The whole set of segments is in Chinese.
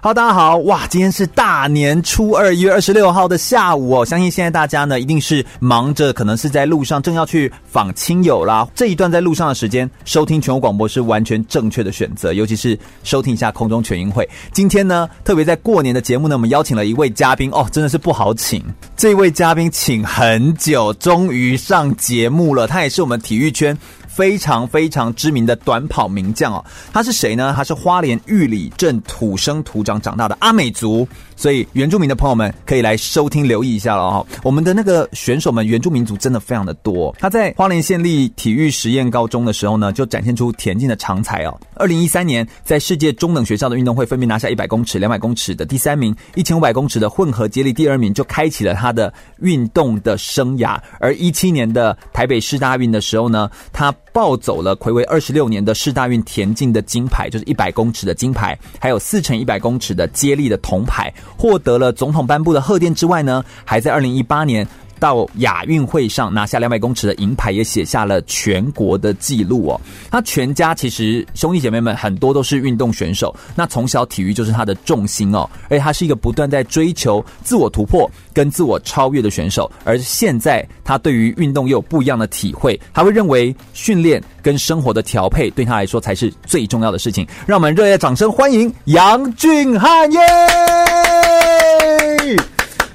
好，大家好，哇，今天是大年初二，一月二十六号的下午哦。相信现在大家呢，一定是忙着，可能是在路上，正要去访亲友啦。这一段在路上的时间，收听全国广播是完全正确的选择，尤其是收听一下空中全运会。今天呢，特别在过年的节目呢，我们邀请了一位嘉宾哦，真的是不好请。这位嘉宾请很久，终于上节目了，他也是我们体育圈。非常非常知名的短跑名将哦，他是谁呢？他是花莲玉里镇土生土长长大的阿美族，所以原住民的朋友们可以来收听留意一下了哦。我们的那个选手们原住民族真的非常的多。他在花莲县立体育实验高中的时候呢，就展现出田径的长才哦。二零一三年在世界中等学校的运动会分别拿下一百公尺、两百公尺的第三名，一千五百公尺的混合接力第二名，就开启了他的运动的生涯。而一七年的台北市大运的时候呢，他抱走了魁违二十六年的世大运田径的金牌，就是一百公尺的金牌，还有四乘一百公尺的接力的铜牌，获得了总统颁布的贺电之外呢，还在二零一八年。到亚运会上拿下两百公尺的银牌，也写下了全国的纪录哦。他全家其实兄弟姐妹们很多都是运动选手，那从小体育就是他的重心哦。而且他是一个不断在追求自我突破跟自我超越的选手。而现在他对于运动又有不一样的体会，他会认为训练跟生活的调配对他来说才是最重要的事情。让我们热烈掌声欢迎杨俊汉耶！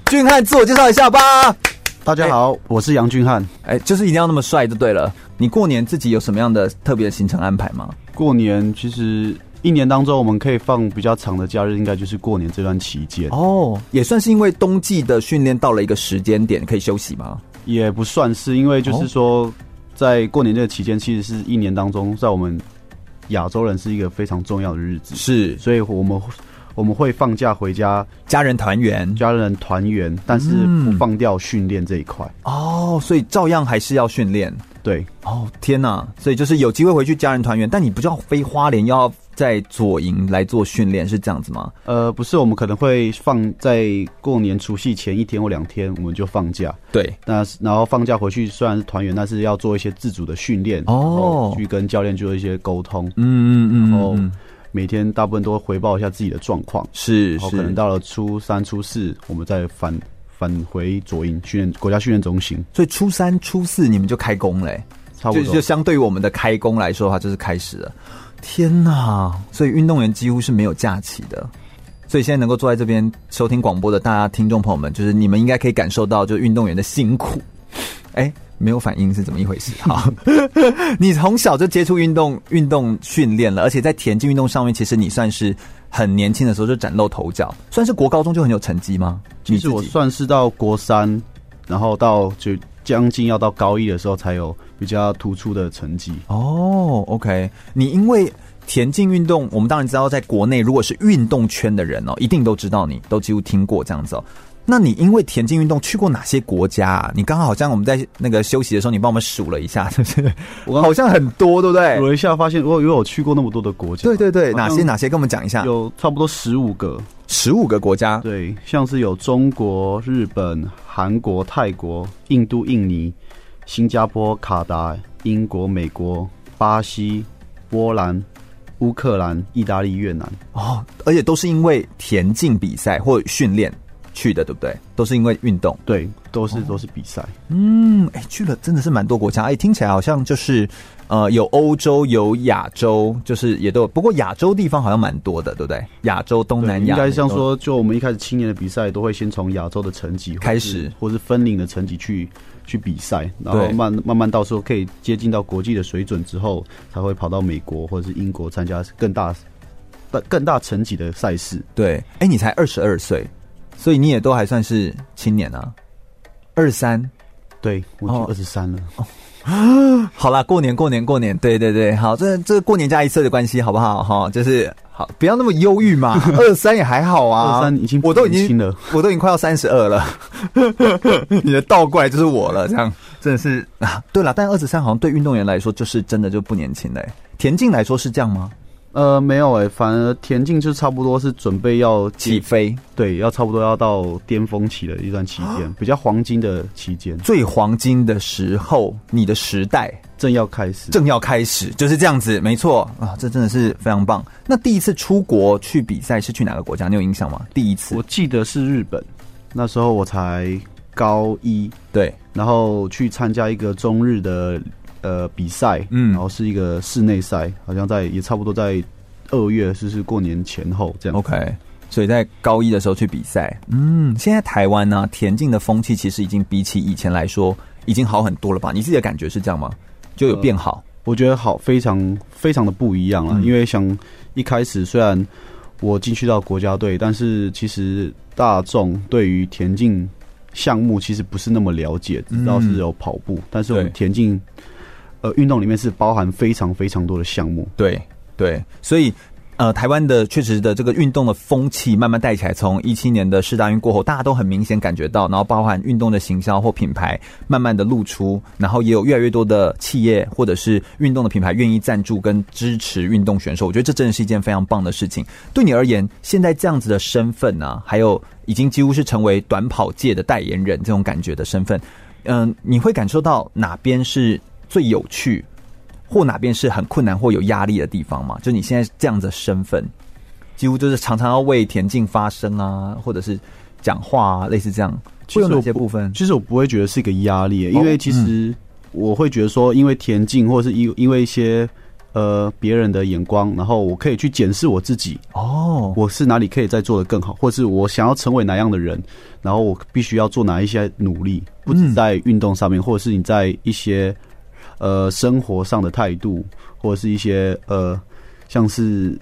俊汉自我介绍一下吧。大家好，欸、我是杨俊翰。哎、欸，就是一定要那么帅就对了。你过年自己有什么样的特别的行程安排吗？过年其实一年当中我们可以放比较长的假日，应该就是过年这段期间。哦，也算是因为冬季的训练到了一个时间点可以休息吗？也不算是，因为就是说在过年这个期间，其实是一年当中在我们亚洲人是一个非常重要的日子。是，所以我们。我们会放假回家，家人团圆，家人团圆，但是不放掉训练这一块、嗯、哦，所以照样还是要训练。对，哦天哪，所以就是有机会回去家人团圆，但你不就要飞花莲，要在左营来做训练，是这样子吗？呃，不是，我们可能会放在过年除夕前一天或两天，我们就放假。对，那然后放假回去虽然是团圆，但是要做一些自主的训练哦，去跟教练做一些沟通。嗯嗯嗯，然后。每天大部分都会回报一下自己的状况，是，然后可能到了初三、初四，我们再返返回左营训练国家训练中心。所以初三、初四你们就开工嘞、欸，差不多就，就相对于我们的开工来说的话，就是开始了。天哪！所以运动员几乎是没有假期的。所以现在能够坐在这边收听广播的大家听众朋友们，就是你们应该可以感受到，就是运动员的辛苦。哎、欸。没有反应是怎么一回事？哈，你从小就接触运动、运动训练了，而且在田径运动上面，其实你算是很年轻的时候就崭露头角，算是国高中就很有成绩吗？其实我算是到国三，然后到就将近要到高一的时候才有比较突出的成绩。哦，OK，你因为田径运动，我们当然知道，在国内如果是运动圈的人哦，一定都知道你，都几乎听过这样子哦。那你因为田径运动去过哪些国家啊？你刚刚好像我们在那个休息的时候，你帮我们数了一下，是不是？我好像很多，对不对？数了一下，发现我因为我去过那么多的国家，对对对，哪些哪些？跟我们讲一下。有差不多十五个，十五个国家。对，像是有中国、日本、韩国、泰国、印度、印尼、新加坡、卡达、英国、美国、巴西、波兰、乌克兰、意大利、越南。哦，而且都是因为田径比赛或训练。去的对不对？都是因为运动，对，都是都是比赛。嗯，哎，去了真的是蛮多国家，哎，听起来好像就是呃，有欧洲，有亚洲，就是也都有。不过亚洲地方好像蛮多的，对不对？亚洲、东南亚，应该像说，就我们一开始青年的比赛，都会先从亚洲的成绩开始，或是分龄的成绩去去比赛，然后慢慢慢到时候可以接近到国际的水准之后，才会跑到美国或者是英国参加更大、更大层级的赛事。对，哎，你才二十二岁。所以你也都还算是青年啊，二三，对，我已经二十三了。哦，好啦，过年过年过年，对对对，好，这这过年加一次的关系，好不好？哈，就是好，不要那么忧郁嘛。二三也还好啊，二三已经我都已经了，我都已经快要三十二了。你的倒过来就是我了，这样真的是啊。对了，但二十三好像对运动员来说，就是真的就不年轻嘞。田径来说是这样吗？呃，没有诶、欸，反而田径就差不多是准备要起飞，对，要差不多要到巅峰期的一段期间，比较黄金的期间，最黄金的时候，你的时代正要开始，正要开始，就是这样子，没错啊，这真的是非常棒。那第一次出国去比赛是去哪个国家？你有印象吗？第一次，我记得是日本，那时候我才高一，对，然后去参加一个中日的。呃，比赛，嗯，然后是一个室内赛，好像在也差不多在二月，就是过年前后这样。OK，所以在高一的时候去比赛，嗯，现在台湾呢，田径的风气其实已经比起以前来说已经好很多了吧？你自己的感觉是这样吗？就有变好？呃，我觉得好，非常非常的不一样了。嗯，因为像一开始虽然我进去到国家队，但是其实大众对于田径项目其实不是那么了解，知道是有跑步，嗯，但是我们田径。呃，运动里面是包含非常非常多的项目，对对，所以呃，台湾的确实的这个运动的风气慢慢带起来，从一七年的世大运过后，大家都很明显感觉到，然后包含运动的行销或品牌慢慢的露出，然后也有越来越多的企业或者是运动的品牌愿意赞助跟支持运动选手，我觉得这真的是一件非常棒的事情。对你而言，现在这样子的身份呢、啊，还有已经几乎是成为短跑界的代言人这种感觉的身份，嗯、你会感受到哪边是最有趣，或哪边是很困难或有压力的地方吗？就你现在这样的身份，几乎就是常常要为田径发声啊，或者是讲话啊，类似这样。会有哪些部分？其实我不会觉得是一个压力，因为其实我会觉得说，因为田径或者是因因为一些呃别人的眼光，然后我可以去检视我自己哦，我是哪里可以再做的更好，或是我想要成为哪样的人，然后我必须要做哪一些努力，不止在运动上面，或者是你在一些。呃，生活上的态度，或者是一些呃，像是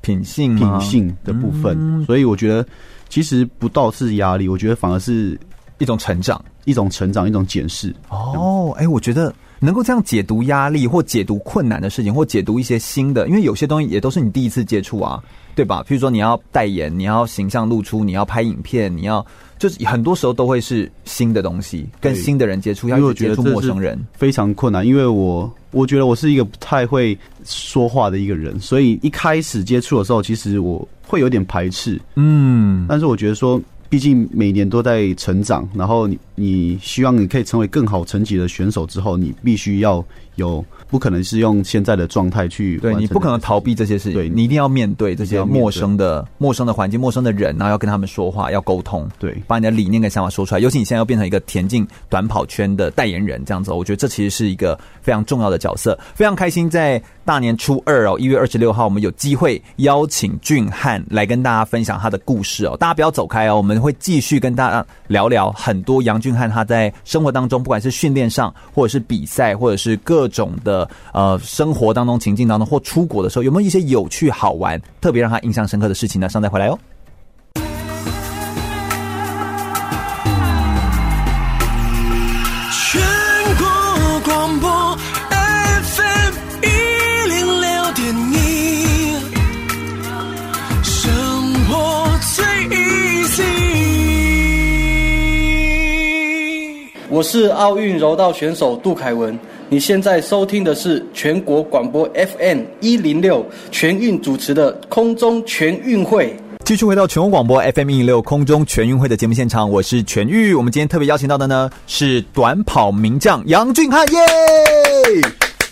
品性、品性的部分，嗯，所以我觉得其实不倒是压力，我觉得反而是一种成长，一种成长，一种检视。哦，哎，我觉得能够这样解读压力，或解读困难的事情，或解读一些新的，因为有些东西也都是你第一次接触啊，对吧？譬如说你要代言，你要形象露出，你要拍影片，你要。就是很多时候都会是新的东西，跟新的人接触，要接触陌生人非常困难。因为我我觉得我是一个不太会说话的一个人，所以一开始接触的时候，其实我会有点排斥。嗯，但是我觉得说，毕竟每年都在成长，然后你你希望你可以成为更好成绩的选手之后，你必须要有。不可能是用现在的状态去，对，你不可能逃避这些事情，对，你一定要面对这些陌生的、陌生的环境、陌生的人，然后要跟他们说话，要沟通，对，把你的理念跟想法说出来。尤其你现在要变成一个田径短跑圈的代言人，这样子，我觉得这其实是一个非常重要的角色。非常开心，在大年初二哦，一月二十六号，我们有机会邀请俊翰来跟大家分享他的故事哦。大家不要走开哦，我们会继续跟大家聊聊很多杨俊翰他在生活当中，不管是训练上，或者是比赛，或者是各种的呃。生活当中、情境当中，或出国的时候，有没有一些有趣、好玩、特别让他印象深刻的事情呢？上再回来哦。我是奥运柔道选手杜凯文。你现在收听的是全国广播 FM 一零六全运主持的空中全运会。继续回到全国广播 FM 一零六空中全运会的节目现场，我是全玉。我们今天特别邀请到的呢是短跑名将杨俊汉耶。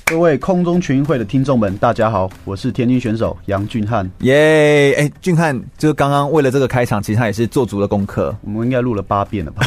各位空中全运会的听众们，大家好，我是田径选手杨俊翰耶。哎，俊翰，就是刚刚为了这个开场，其实他也是做足了功课。我们应该录了八遍了吧？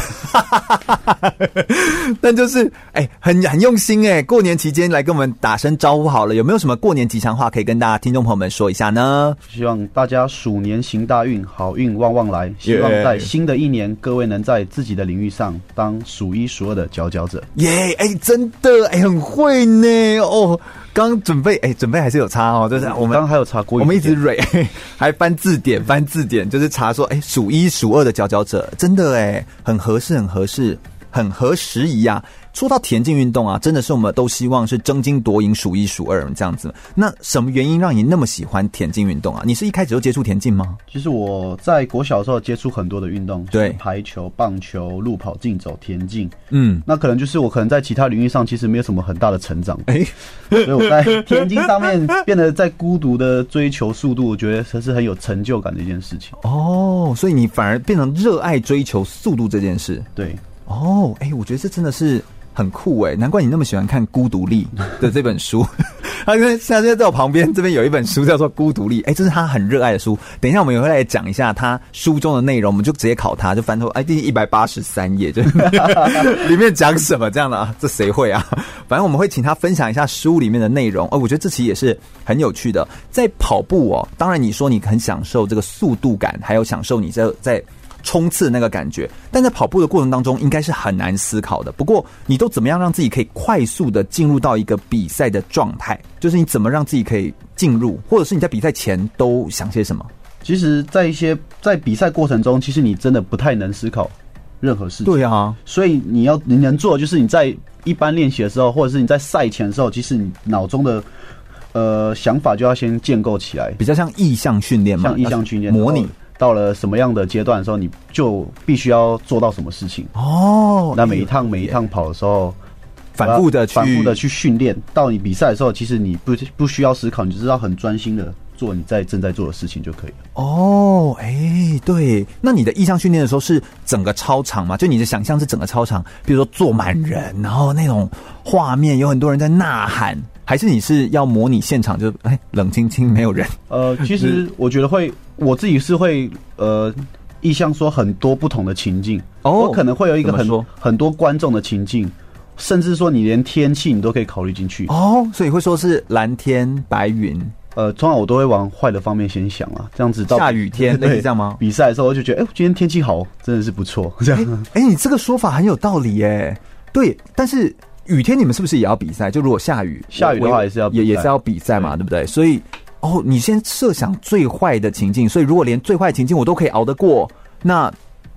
但就是哎、欸，很很用心哎、欸。过年期间来跟我们打声招呼好了，有没有什么过年吉祥话可以跟大家听众朋友们说一下呢？希望大家鼠年行大运，好运旺旺来。希望在新的一年，各位能在自己的领域上当数一数二的佼佼者。耶，哎，真的哎、欸，很会呢。哦，刚准备哎、欸，准备还是有差哦，就是我们刚还有查过，我们一直蕊，还翻字典，翻字典，就是查说哎，数一数二的佼佼者，真的哎，很合适，很合适。很合时宜啊。说到田径运动啊，真的是我们都希望是争金夺银数一数二这样子。那什么原因让你那么喜欢田径运动啊？你是一开始就接触田径吗？其实我在国小的时候接触很多的运动，对，排球、棒球、路跑、竞走、田径。嗯，那可能就是我可能在其他领域上其实没有什么很大的成长，哎，所以我在田径上面变得在孤独的追求速度，我觉得这是很有成就感的一件事情。哦，所以你反而变成热爱追求速度这件事。对，哦，哎，我觉得这真的是。很酷哎，难怪你那么喜欢看《孤独力》的这本书。他因为现在在我旁边，这边有一本书叫做《孤独力》，哎，这是他很热爱的书。等一下我们也会来讲一下他书中的内容，我们就直接考他，就翻头哎，第一百八十三页，就 里面讲什么这样的啊？这谁会啊？反正我们会请他分享一下书里面的内容。哦，我觉得这期也是很有趣的。在跑步哦，当然你说你很享受这个速度感，还有享受你在在。冲刺那个感觉，但在跑步的过程当中，应该是很难思考的。不过，你都怎么样让自己可以快速的进入到一个比赛的状态？就是你怎么让自己可以进入，或者是你在比赛前都想些什么？其实，在一些在比赛过程中，其实你真的不太能思考任何事情。对啊，所以你要你能做，就是你在一般练习的时候，或者是你在赛前的时候，其实你脑中的呃想法就要先建构起来，比较像意向训练嘛，像意向训练模拟。到了什么样的阶段的时候，你就必须要做到什么事情哦。那每一趟每一趟跑的时候，反复的反复的去训练。到你比赛的时候，其实你不不需要思考，你就知道很专心的做你在正在做的事情就可以了。哦，哎、欸，对。那你的意向训练的时候是整个操场吗？就你的想象是整个操场，比如说坐满人，然后那种画面有很多人在呐喊。还是你是要模拟现场就，就哎冷清清没有人？呃，其实我觉得会，我自己是会呃，意向说很多不同的情境哦，我可能会有一个很多很多观众的情境，甚至说你连天气你都可以考虑进去哦，所以会说是蓝天白云。呃，通常我都会往坏的方面先想啊，这样子到下雨天类似这样吗？比赛的时候我就觉得，哎、欸，今天天气好，真的是不错，这样。哎、欸，你这个说法很有道理耶。对，但是。雨天你们是不是也要比赛？就如果下雨，下雨的话也是要也也是要比赛嘛，对不对？所以哦，你先设想最坏的情境，所以如果连最坏的情境我都可以熬得过，那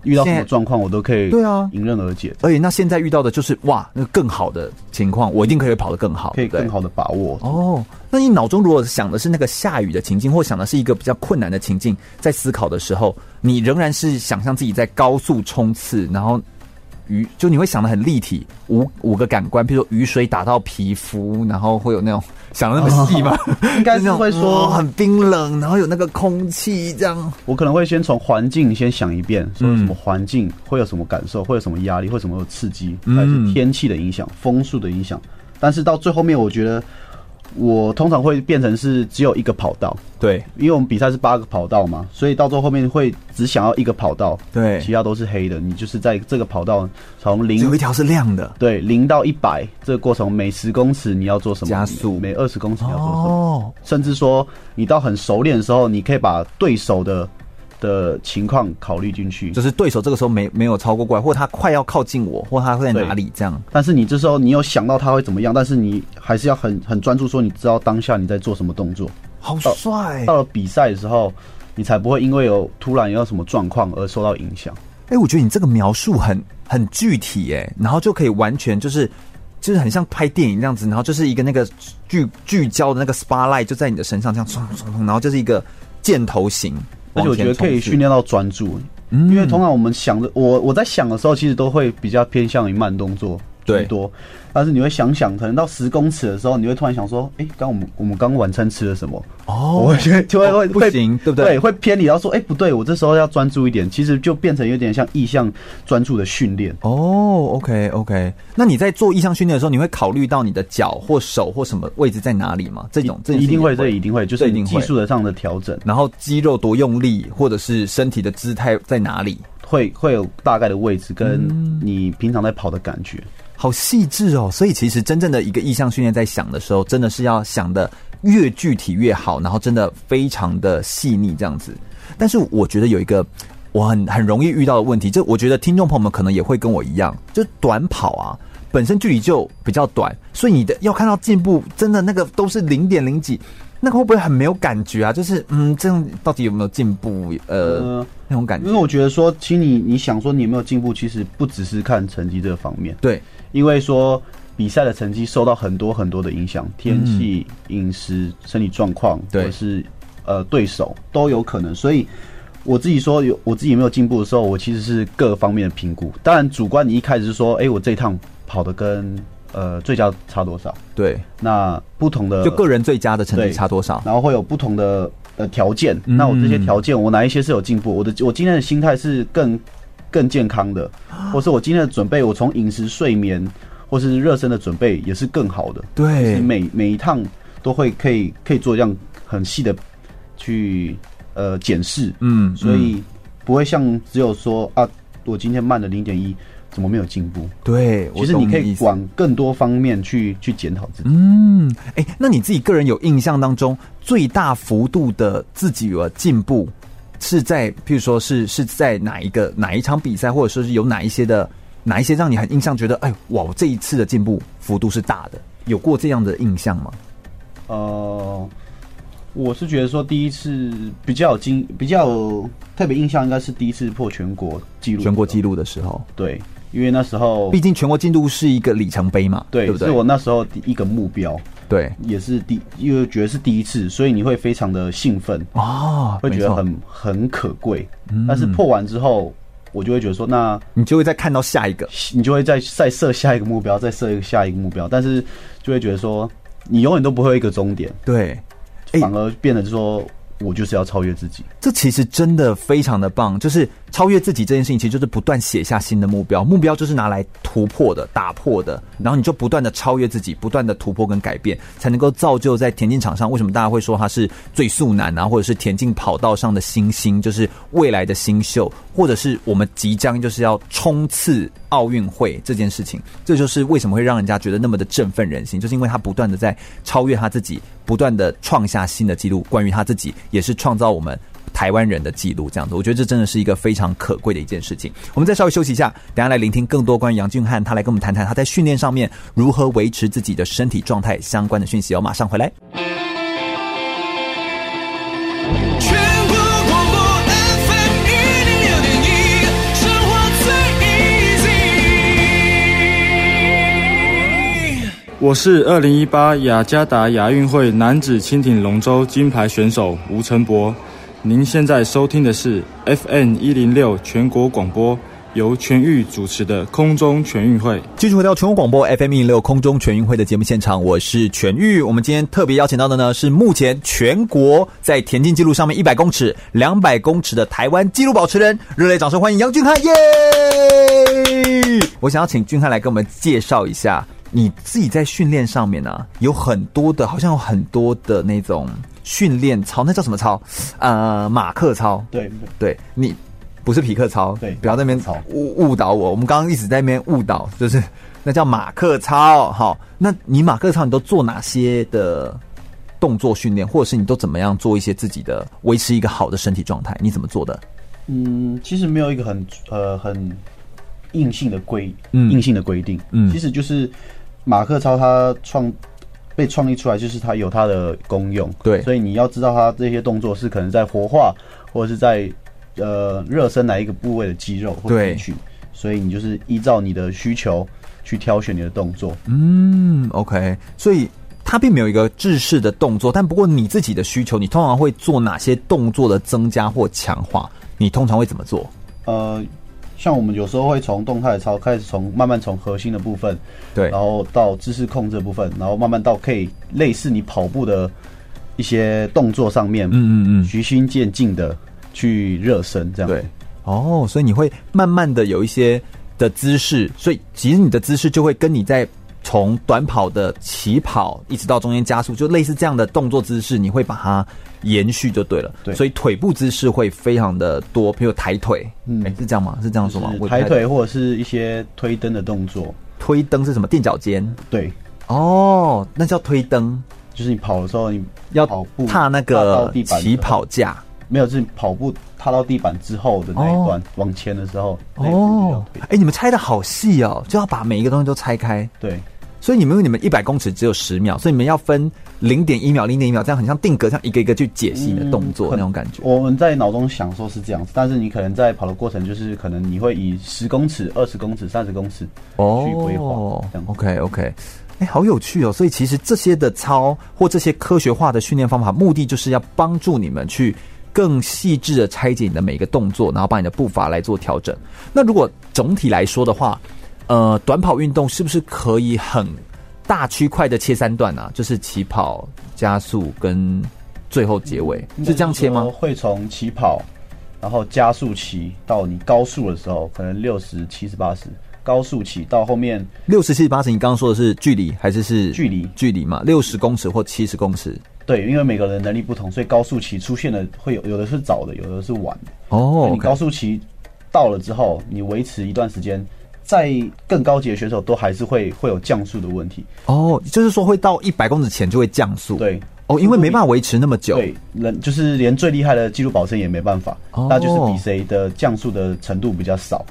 遇到什么状况我都可以对啊迎刃而解。而且那现在遇到的就是哇，那个更好的情况，我一定可以跑得更好，可以更好的把握。哦，那你脑中如果想的是那个下雨的情境，或想的是一个比较困难的情境，在思考的时候，你仍然是想象自己在高速冲刺，然后。雨就你会想的很立体，五五个感官，比如说雨水打到皮肤，然后会有那种想的那么细吗？哦、应该是会说、哦、很冰冷，然后有那个空气这样。我可能会先从环境先想一遍，说什么环境会有什么感受，会有什么压力，会什么刺激，还是天气的影响、风速的影响。但是到最后面，我觉得。我通常会变成是只有一个跑道，对，因为我们比赛是八个跑道嘛，所以到最后后面会只想要一个跑道，对，其他都是黑的。你就是在这个跑道从零有一条是亮的，对，零到一百这个过程，每十公尺你要做什么？加速，每二十公尺你要做什么，哦，甚至说你到很熟练的时候，你可以把对手的。的情况考虑进去，就是对手这个时候没没有超过过来，或他快要靠近我，或他会在哪里这样。但是你这时候你有想到他会怎么样，但是你还是要很很专注，说你知道当下你在做什么动作。好帅！到了比赛的时候，你才不会因为有突然有什么状况而受到影响。哎、欸，我觉得你这个描述很很具体，哎，然后就可以完全就是就是很像拍电影这样子，然后就是一个那个聚聚焦的那个 spotlight 就在你的身上这样冲冲冲，然后就是一个箭头型。而且我觉得可以训练到专注，因为通常我们想的，我我在想的时候，其实都会比较偏向于慢动作居多。但是你会想想，可能到十公尺的时候，你会突然想说：“哎、欸，刚我们我们刚晚餐吃了什么？”哦，我觉得就会会、哦、不行，对不对？对，会偏离，然后说：“哎、欸，不对，我这时候要专注一点。”其实就变成有点像意向专注的训练。哦，OK OK。那你在做意向训练的时候，你会考虑到你的脚或手或什么位置在哪里吗？这种这一定会，这一定会，就是技术的上的调整。然后肌肉多用力，或者是身体的姿态在哪里，会会有大概的位置，跟你平常在跑的感觉。嗯好细致哦，所以其实真正的一个意向训练，在想的时候，真的是要想的越具体越好，然后真的非常的细腻这样子。但是我觉得有一个我很很容易遇到的问题，就我觉得听众朋友们可能也会跟我一样，就短跑啊，本身距离就比较短，所以你的要看到进步，真的那个都是零点零几。那个会不会很没有感觉啊？就是嗯，这样到底有没有进步？呃，呃那种感觉。因为我觉得说，其实你你想说你有没有进步，其实不只是看成绩这个方面。对，因为说比赛的成绩受到很多很多的影响，天气、饮、嗯、食、身体状况，或者是呃对手都有可能。所以我自己说有我自己有没有进步的时候，我其实是各方面的评估。当然，主观你一开始是说，哎、欸，我这一趟跑的跟。呃，最佳差多少？对，那不同的就个人最佳的成绩差多少？然后会有不同的呃条件。嗯、那我这些条件，我哪一些是有进步？我的我今天的心态是更更健康的，或是我今天的准备，我从饮食、睡眠，或是热身的准备也是更好的。对，每每一趟都会可以可以做这样很细的去呃检视。嗯，所以不会像只有说啊，我今天慢了零点一。怎么没有进步？对，其实你可以往更多方面去去检讨自己。嗯，哎、欸，那你自己个人有印象当中最大幅度的自己有进步，是在譬如说是是在哪一个哪一场比赛，或者说是有哪一些的哪一些让你很印象，觉得哎哇，我这一次的进步幅度是大的，有过这样的印象吗？呃，我是觉得说第一次比较有经比较有特别印象，应该是第一次破全国纪录，全国纪录的时候，对。因为那时候，毕竟全国进度是一个里程碑嘛，对，对不对？是我那时候第一个目标，对，也是第，因为觉得是第一次，所以你会非常的兴奋哦，会觉得很很可贵。但是破完之后，我就会觉得说，那你就会再看到下一个，你就会再再设下一个目标，再设一个下一个目标，但是就会觉得说，你永远都不会有一个终点，对，反而变得就是说。我就是要超越自己，这其实真的非常的棒。就是超越自己这件事情，其实就是不断写下新的目标。目标就是拿来突破的、打破的，然后你就不断的超越自己，不断的突破跟改变，才能够造就在田径场上。为什么大家会说他是最速男啊，或者是田径跑道上的新星，就是未来的新秀，或者是我们即将就是要冲刺奥运会这件事情。这就是为什么会让人家觉得那么的振奋人心，就是因为他不断的在超越他自己。不断的创下新的纪录，关于他自己也是创造我们台湾人的记录，这样子，我觉得这真的是一个非常可贵的一件事情。我们再稍微休息一下，等下来聆听更多关于杨俊翰，他来跟我们谈谈他在训练上面如何维持自己的身体状态相关的讯息哦。马上回来。我是二零一八雅加达亚运会男子轻艇龙舟金牌选手吴承博。您现在收听的是 FM 一零六全国广播，由全域主持的空中全运会。继续回到全国广播 FM 一零六空中全运会的节目现场，我是全域。我们今天特别邀请到的呢，是目前全国在田径记录上面一百公尺、两百公尺的台湾纪录保持人，热烈掌声欢迎杨俊翰！耶！我想要请俊翰来跟我们介绍一下。你自己在训练上面呢、有很多的，好像有很多的那种训练操，那叫什么操？呃，马克操。对对，你不是匹克操，对，不要在那边误误导我。我们刚刚一直在那边误导，就是那叫马克操。好，那你马克操你都做哪些的动作训练，或者是你都怎么样做一些自己的维持一个好的身体状态？你怎么做的？嗯，其实没有一个很呃很硬性的规，嗯，硬性的规定，嗯，其实就是。马克操他创被创立出来，就是它有它的功用，对，所以你要知道它这些动作是可能在活化或者是在呃热身哪一个部位的肌肉或者去，所以你就是依照你的需求去挑选你的动作。嗯，OK，所以它并没有一个制式的动作，但不过你自己的需求，你通常会做哪些动作的增加或强化？你通常会怎么做？呃。像我们有时候会从动态操开始，从慢慢从核心的部分，对，然后到姿势控制的部分，然后慢慢到可以类似你跑步的一些动作上面，嗯嗯嗯，循序渐进的去热身，这样对。哦，所以你会慢慢的有一些的姿势，所以其实你的姿势就会跟你在从短跑的起跑一直到中间加速，就类似这样的动作姿势，你会把它。延续就对了，对，所以腿部姿势会非常的多，比如抬腿，嗯，欸、是这样吗？是这样说吗？抬腿或者是一些推蹬的动作，推蹬是什么？垫脚尖？对，哦，那叫推蹬，就是你跑的时候你要跑步踏那个起跑架，没有，是跑步踏到地板之后的那一段、哦、往前的时候，哦，哎、欸，你们拆的好细哦，就要把每一个东西都拆开，对。所以你们你们一百公尺只有十秒，所以你们要分零点一秒、零点一秒，这样很像定格，像一个一个去解析你的动作、嗯、那种感觉。我们在脑中想说是这样子，但是你可能在跑的过程，就是可能你会以十公尺、二十公尺、三十公尺哦去规划。OK OK，哎、欸，好有趣哦！所以其实这些的操或这些科学化的训练方法，目的就是要帮助你们去更细致的拆解你的每一个动作，然后把你的步伐来做调整。那如果总体来说的话，呃，短跑运动是不是可以很大区块的切三段啊？就是起跑、加速跟最后结尾，是这样切吗？会从起跑，然后加速期到你高速的时候，可能六十七十八十，高速期到后面六十七十八十。你刚刚说的是距离还是是距离？距离嘛，六十公尺或七十公尺。对，因为每个人能力不同，所以高速期出现的会有有的是早的，有的是晚的。哦，你高速期到了之后，你维持一段时间。在更高级的选手都还是会会有降速的问题哦，就是说会到一百公尺前就会降速。对哦，因为没办法维持那么久。对，人就是连最厉害的纪录保持也没办法，哦、那就是比谁的降速的程度比较少。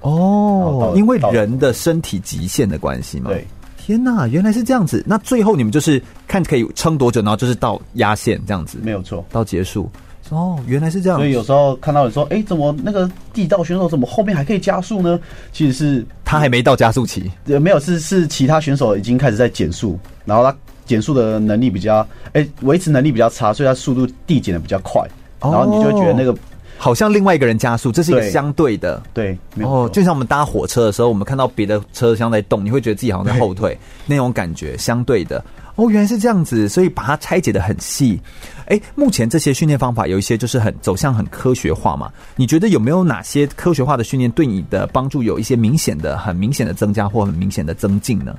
哦，因为人的身体极限的关系嘛。对，天哪，原来是这样子。那最后你们就是看可以撑多久，然后就是到压线这样子。没有错，到结束。哦，原来是这样。所以有时候看到你说，哎、欸，怎么那个地道选手怎么后面还可以加速呢？其实是他还没到加速期，呃，没有，是是其他选手已经开始在减速，然后他减速的能力比较，哎、欸，维持能力比较差，所以他速度递减的比较快，然后你就会觉得那个、哦、好像另外一个人加速，这是一个相对的，对，对哦，就像我们搭火车的时候，我们看到别的车厢在动，你会觉得自己好像在后退，那种感觉，相对的。哦，原来是这样子，所以把它拆解的很细。哎，目前这些训练方法有一些就是很走向很科学化嘛？你觉得有没有哪些科学化的训练对你的帮助有一些明显的、很明显的增加或很明显的增进呢？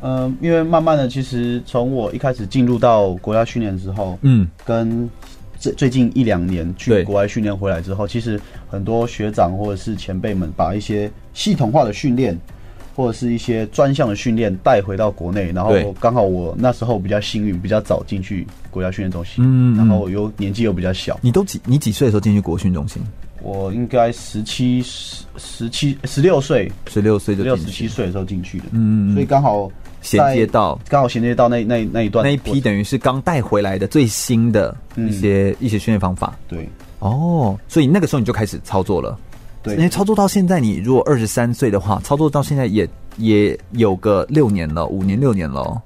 嗯、呃，因为慢慢的，其实从我一开始进入到国家训练之后，嗯，跟最最近一两年去国外训练回来之后，其实很多学长或者是前辈们把一些系统化的训练。或者是一些专项的训练带回到国内，然后刚好我那时候比较幸运，比较早进去国家训练中心，嗯，然后又年纪又比较小。你都几？你几岁的时候进去国训中心？我应该十七、十十七、十六岁，十六岁就六十七岁的时候进去的，嗯，所以刚好衔接到，刚好衔接到那那那一段那一批，等于是刚带回来的最新的一些、嗯、一些训练方法。对，哦，所以那个时候你就开始操作了。对，因为操作到现在，你如果二十三岁的话，操作到现在也也有个六年了，五年六年了。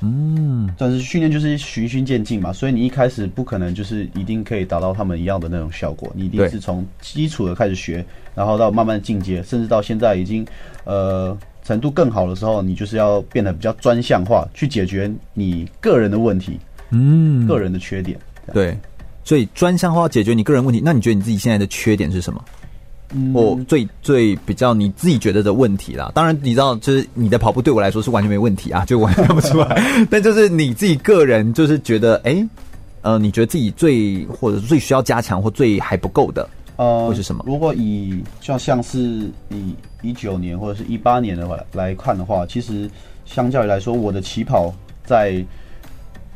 嗯，但是训练就是循序渐进嘛，所以你一开始不可能就是一定可以达到他们一样的那种效果，你一定是从基础的开始学，然后到慢慢进阶，甚至到现在已经呃程度更好的时候，你就是要变得比较专项化，去解决你个人的问题，嗯，个人的缺点。对，所以专项化解决你个人问题，那你觉得你自己现在的缺点是什么？我最最比较你自己觉得的问题啦，当然你知道，就是你的跑步对我来说是完全没问题啊，就完全看不出来。但就是你自己个人就是觉得，哎、欸，呃，你觉得自己最或者是最需要加强或最还不够的，呃，会是什么？如果以就像是以一九年或者是一八年的话来看的话，其实相较于来说，我的起跑在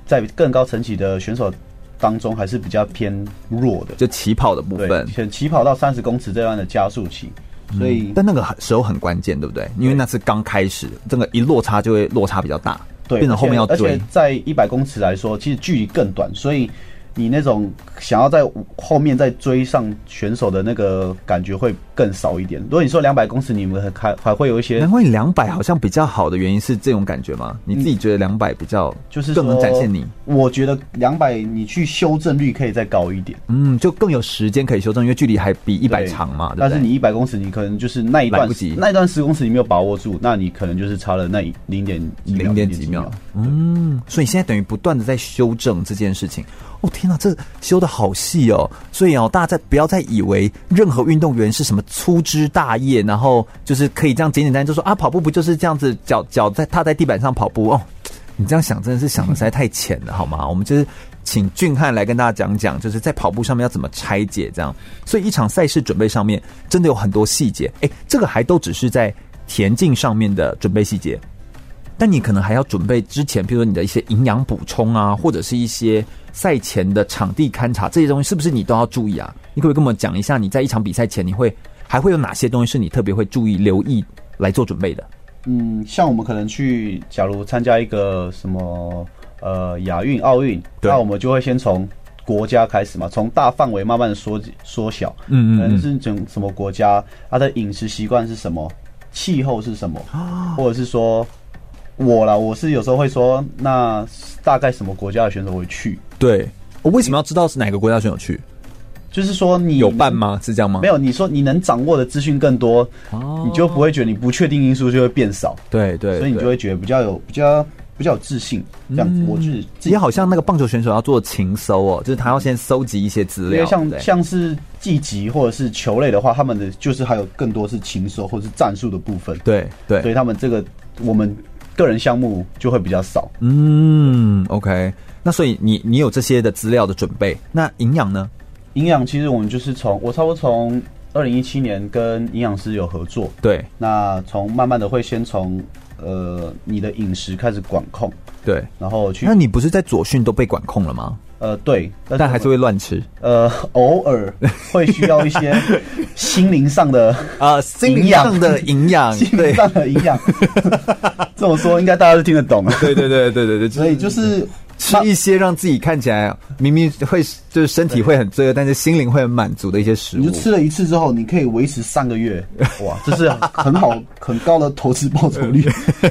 在更高层级的选手。当中还是比较偏弱的，就起跑的部分，起跑到三十公尺这段的加速期，所以、嗯、但那个时候很关键，对不对？因为那是刚开始，这个一落差就会落差比较大，对，变成后面要追。而且在一百公尺来说，其实距离更短，所以。你那种想要在后面再追上选手的那个感觉会更少一点。如果你说两百公尺，你们还还会有一些。难怪你两百好像比较好的原因是这种感觉吗？你自己觉得两百比较就是更能展现你？我觉得两百你去修正率可以再高一点，嗯，就更有时间可以修正，因为距离还比一百长嘛。但是你一百公尺，你可能就是那一段那一段十公尺你没有把握住，那你可能就是差了那零点零点几秒。嗯，所以现在等于不断的在修正这件事情。哦天哪，这修的好细哦！所以哦，大家在不要再以为任何运动员是什么粗枝大叶，然后就是可以这样简简单单就说啊，跑步不就是这样子，脚脚在踏在地板上跑步哦？你这样想真的是想的实在太浅了，好吗？我们就是请俊翰来跟大家讲讲，就是在跑步上面要怎么拆解这样。所以一场赛事准备上面真的有很多细节，诶，这个还都只是在田径上面的准备细节。但你可能还要准备之前，比如说你的一些营养补充啊，或者是一些赛前的场地勘察这些东西，是不是你都要注意啊？你可不可以跟我们讲一下，你在一场比赛前，你会还会有哪些东西是你特别会注意、留意来做准备的？嗯，像我们可能去，假如参加一个什么呃亚运、奥运，那我们就会先从国家开始嘛，从大范围慢慢的缩缩小。嗯嗯，可能是整什么国家，它的饮食习惯是什么，气候是什么，或者是说我啦，我是有时候会说，那大概什么国家的选手会去？对，我为什么要知道是哪个国家选手去？就是说你有办吗？是这样吗？没有，你说你能掌握的资讯更多，哦，你就不会觉得你不确定因素就会变少。对对，所以你就会觉得比较有比较比较有自信。这样子，我就是也好像那个棒球选手要做情搜哦，就是他要先搜集一些资料。因为像像是技击或者是球类的话，他们的就是还有更多是情搜或者是战术的部分。对对，所以他们这个我们个人项目就会比较少。嗯，OK，那所以你你有这些的资料的准备，那营养呢？营养其实我们就是从我差不多从二零一七年跟营养师有合作，对，那从慢慢的会先从呃你的饮食开始管控，对，然后去。那你不是在左训都被管控了吗？呃，对，但，但还是会乱吃。呃，偶尔会需要一些心灵上的 啊，心灵上的营养，心灵上的营养。这么说应该大家都听得懂。对对对对对对，所以就是。吃一些让自己看起来明明会就是身体会很罪恶，但是心灵会很满足的一些食物。你就吃了一次之后，你可以维持三个月，哇，这是很好很高的投资报酬率。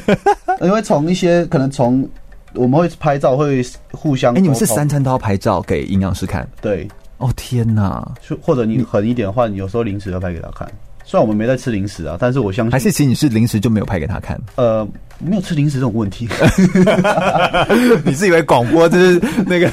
因为从一些可能从我们会拍照，会互相。哎，你们是三餐都要拍照给营养师看？对。哦天哪！或者你狠一点的话，你有时候零食要拍给他看。虽然我们没在吃零食啊，但是我相信还是其实你是零食就没有拍给他看。呃，没有吃零食这种问题。你是以为广播就是那个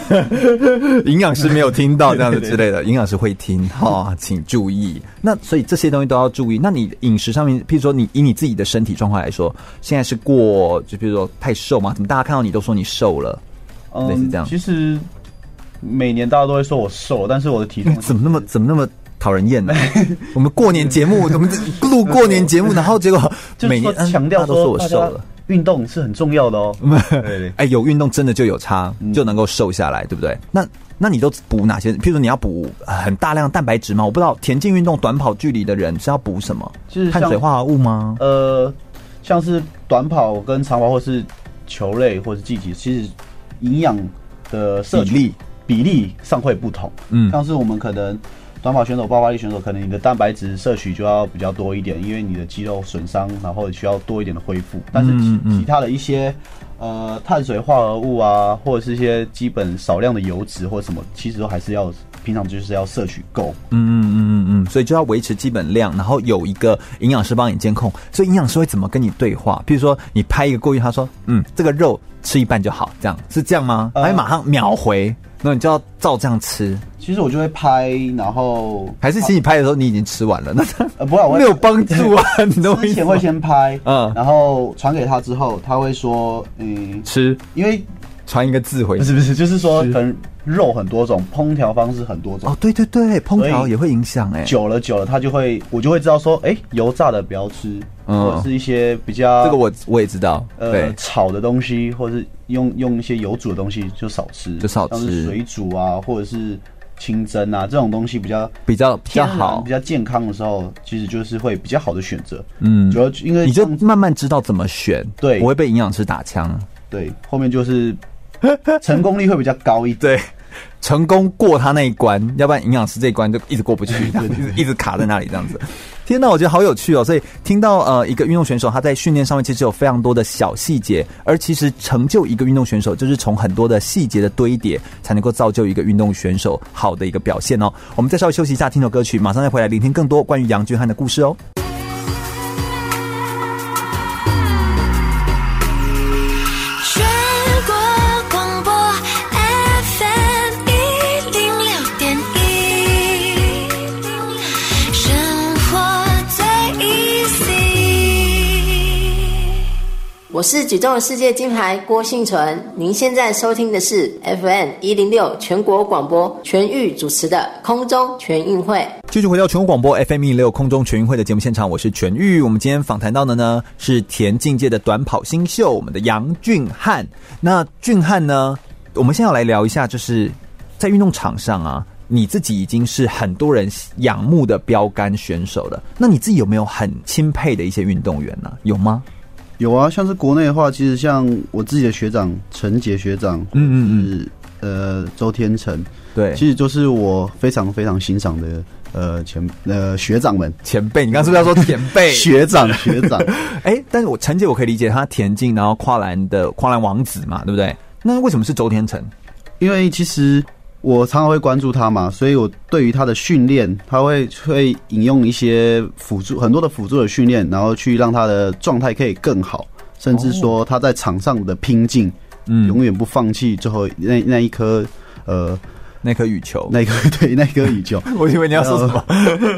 营养师没有听到这样子之类的？营养师会听哈、哦，请注意。那所以这些东西都要注意。那你饮食上面，譬如说你以你自己的身体状况来说，现在是过就比如说太瘦吗？怎么大家看到你都说你瘦了？嗯，类似这样。其实每年大家都会说我瘦，但是我的体重怎么那么怎么那么？讨人厌呢？我们过年节目，我们录过年节目，然后结果 每年强调都说我瘦了。运动是很重要的哦。哎，有运动真的就有差，就能够瘦下来，对不对？那那你都补哪些？譬如说你要补很大量蛋白质吗？我不知道田径运动短跑距离的人是要补什么？就是碳水化合物吗？呃，像是短跑跟长跑，或是球类，或是竞技，其实营养的比例比例上会不同。嗯，像是我们可能。短跑选手、爆发力选手，可能你的蛋白质摄取就要比较多一点，因为你的肌肉损伤，然后需要多一点的恢复。但是其其他的一些呃碳水化合物啊，或者是一些基本少量的油脂或者什么，其实都还是要平常就是要摄取够。嗯嗯嗯嗯嗯，所以就要维持基本量，然后有一个营养师帮你监控。所以营养师会怎么跟你对话？比如说你拍一个过去，他说：“嗯，这个肉吃一半就好。”这样是这样吗？还马上秒回。那你就要照这样吃。其实我就会拍，然后还是其实你拍的时候你已经吃完了，那 呃不会，我 没有帮助啊。你都之前会先拍，嗯，然后传给他之后，他会说，嗯，吃，因为传一个字回，不是不是，就是说可能肉很多种，烹调方式很多种。哦，对对对，烹调也会影响哎。久了久了，他就会，我就会知道说，哎，油炸的不要吃，或者是一些比较这个我我也知道，呃，炒的东西或者是。用用一些油煮的东西就少吃，就少吃，像是水煮啊，或者是清蒸啊这种东西比较比较比较好，比较健康的时候，其实就是会比较好的选择。嗯，主要因为你就慢慢知道怎么选，对，不会被营养师打枪。对，后面就是 成功率会比较高一点。对。成功过他那一关，要不然营养师这一关就一直过不去，这样子一直卡在那里这样子。天呐，我觉得好有趣哦！所以听到呃一个运动选手他在训练上面其实有非常多的小细节，而其实成就一个运动选手就是从很多的细节的堆叠才能够造就一个运动选手好的一个表现哦。我们再稍微休息一下，听首歌曲，马上再回来聆听更多关于杨俊翰的故事哦。我是举重世界金牌郭信淳，您现在收听的是 FM 一零六全国广播全域主持的空中全运会。继续回到全国广播 FM 一零六空中全运会的节目现场，我是全域。我们今天访谈到的呢是田径界的短跑新秀，我们的杨俊翰。那俊翰呢，我们先要来聊一下，就是在运动场上啊，你自己已经是很多人仰慕的标杆选手了。那你自己有没有很钦佩的一些运动员呢？有吗？有啊，像是国内的话，其实像我自己的学长陈杰学长，嗯嗯嗯，呃，周天成，对，其实就是我非常非常欣赏的呃前呃学长们前辈。你刚刚是不是要说前辈学长 学长？哎、欸，但是我陈杰我可以理解他田径，然后跨栏的跨栏王子嘛，对不对？那为什么是周天成？因为其实。我常常会关注他嘛，所以我对于他的训练，他会会引用一些辅助很多的辅助的训练，然后去让他的状态可以更好，甚至说他在场上的拼劲，嗯，永远不放弃最后那那一颗呃那颗羽球，那颗 对那颗羽球，我以为你要说什么，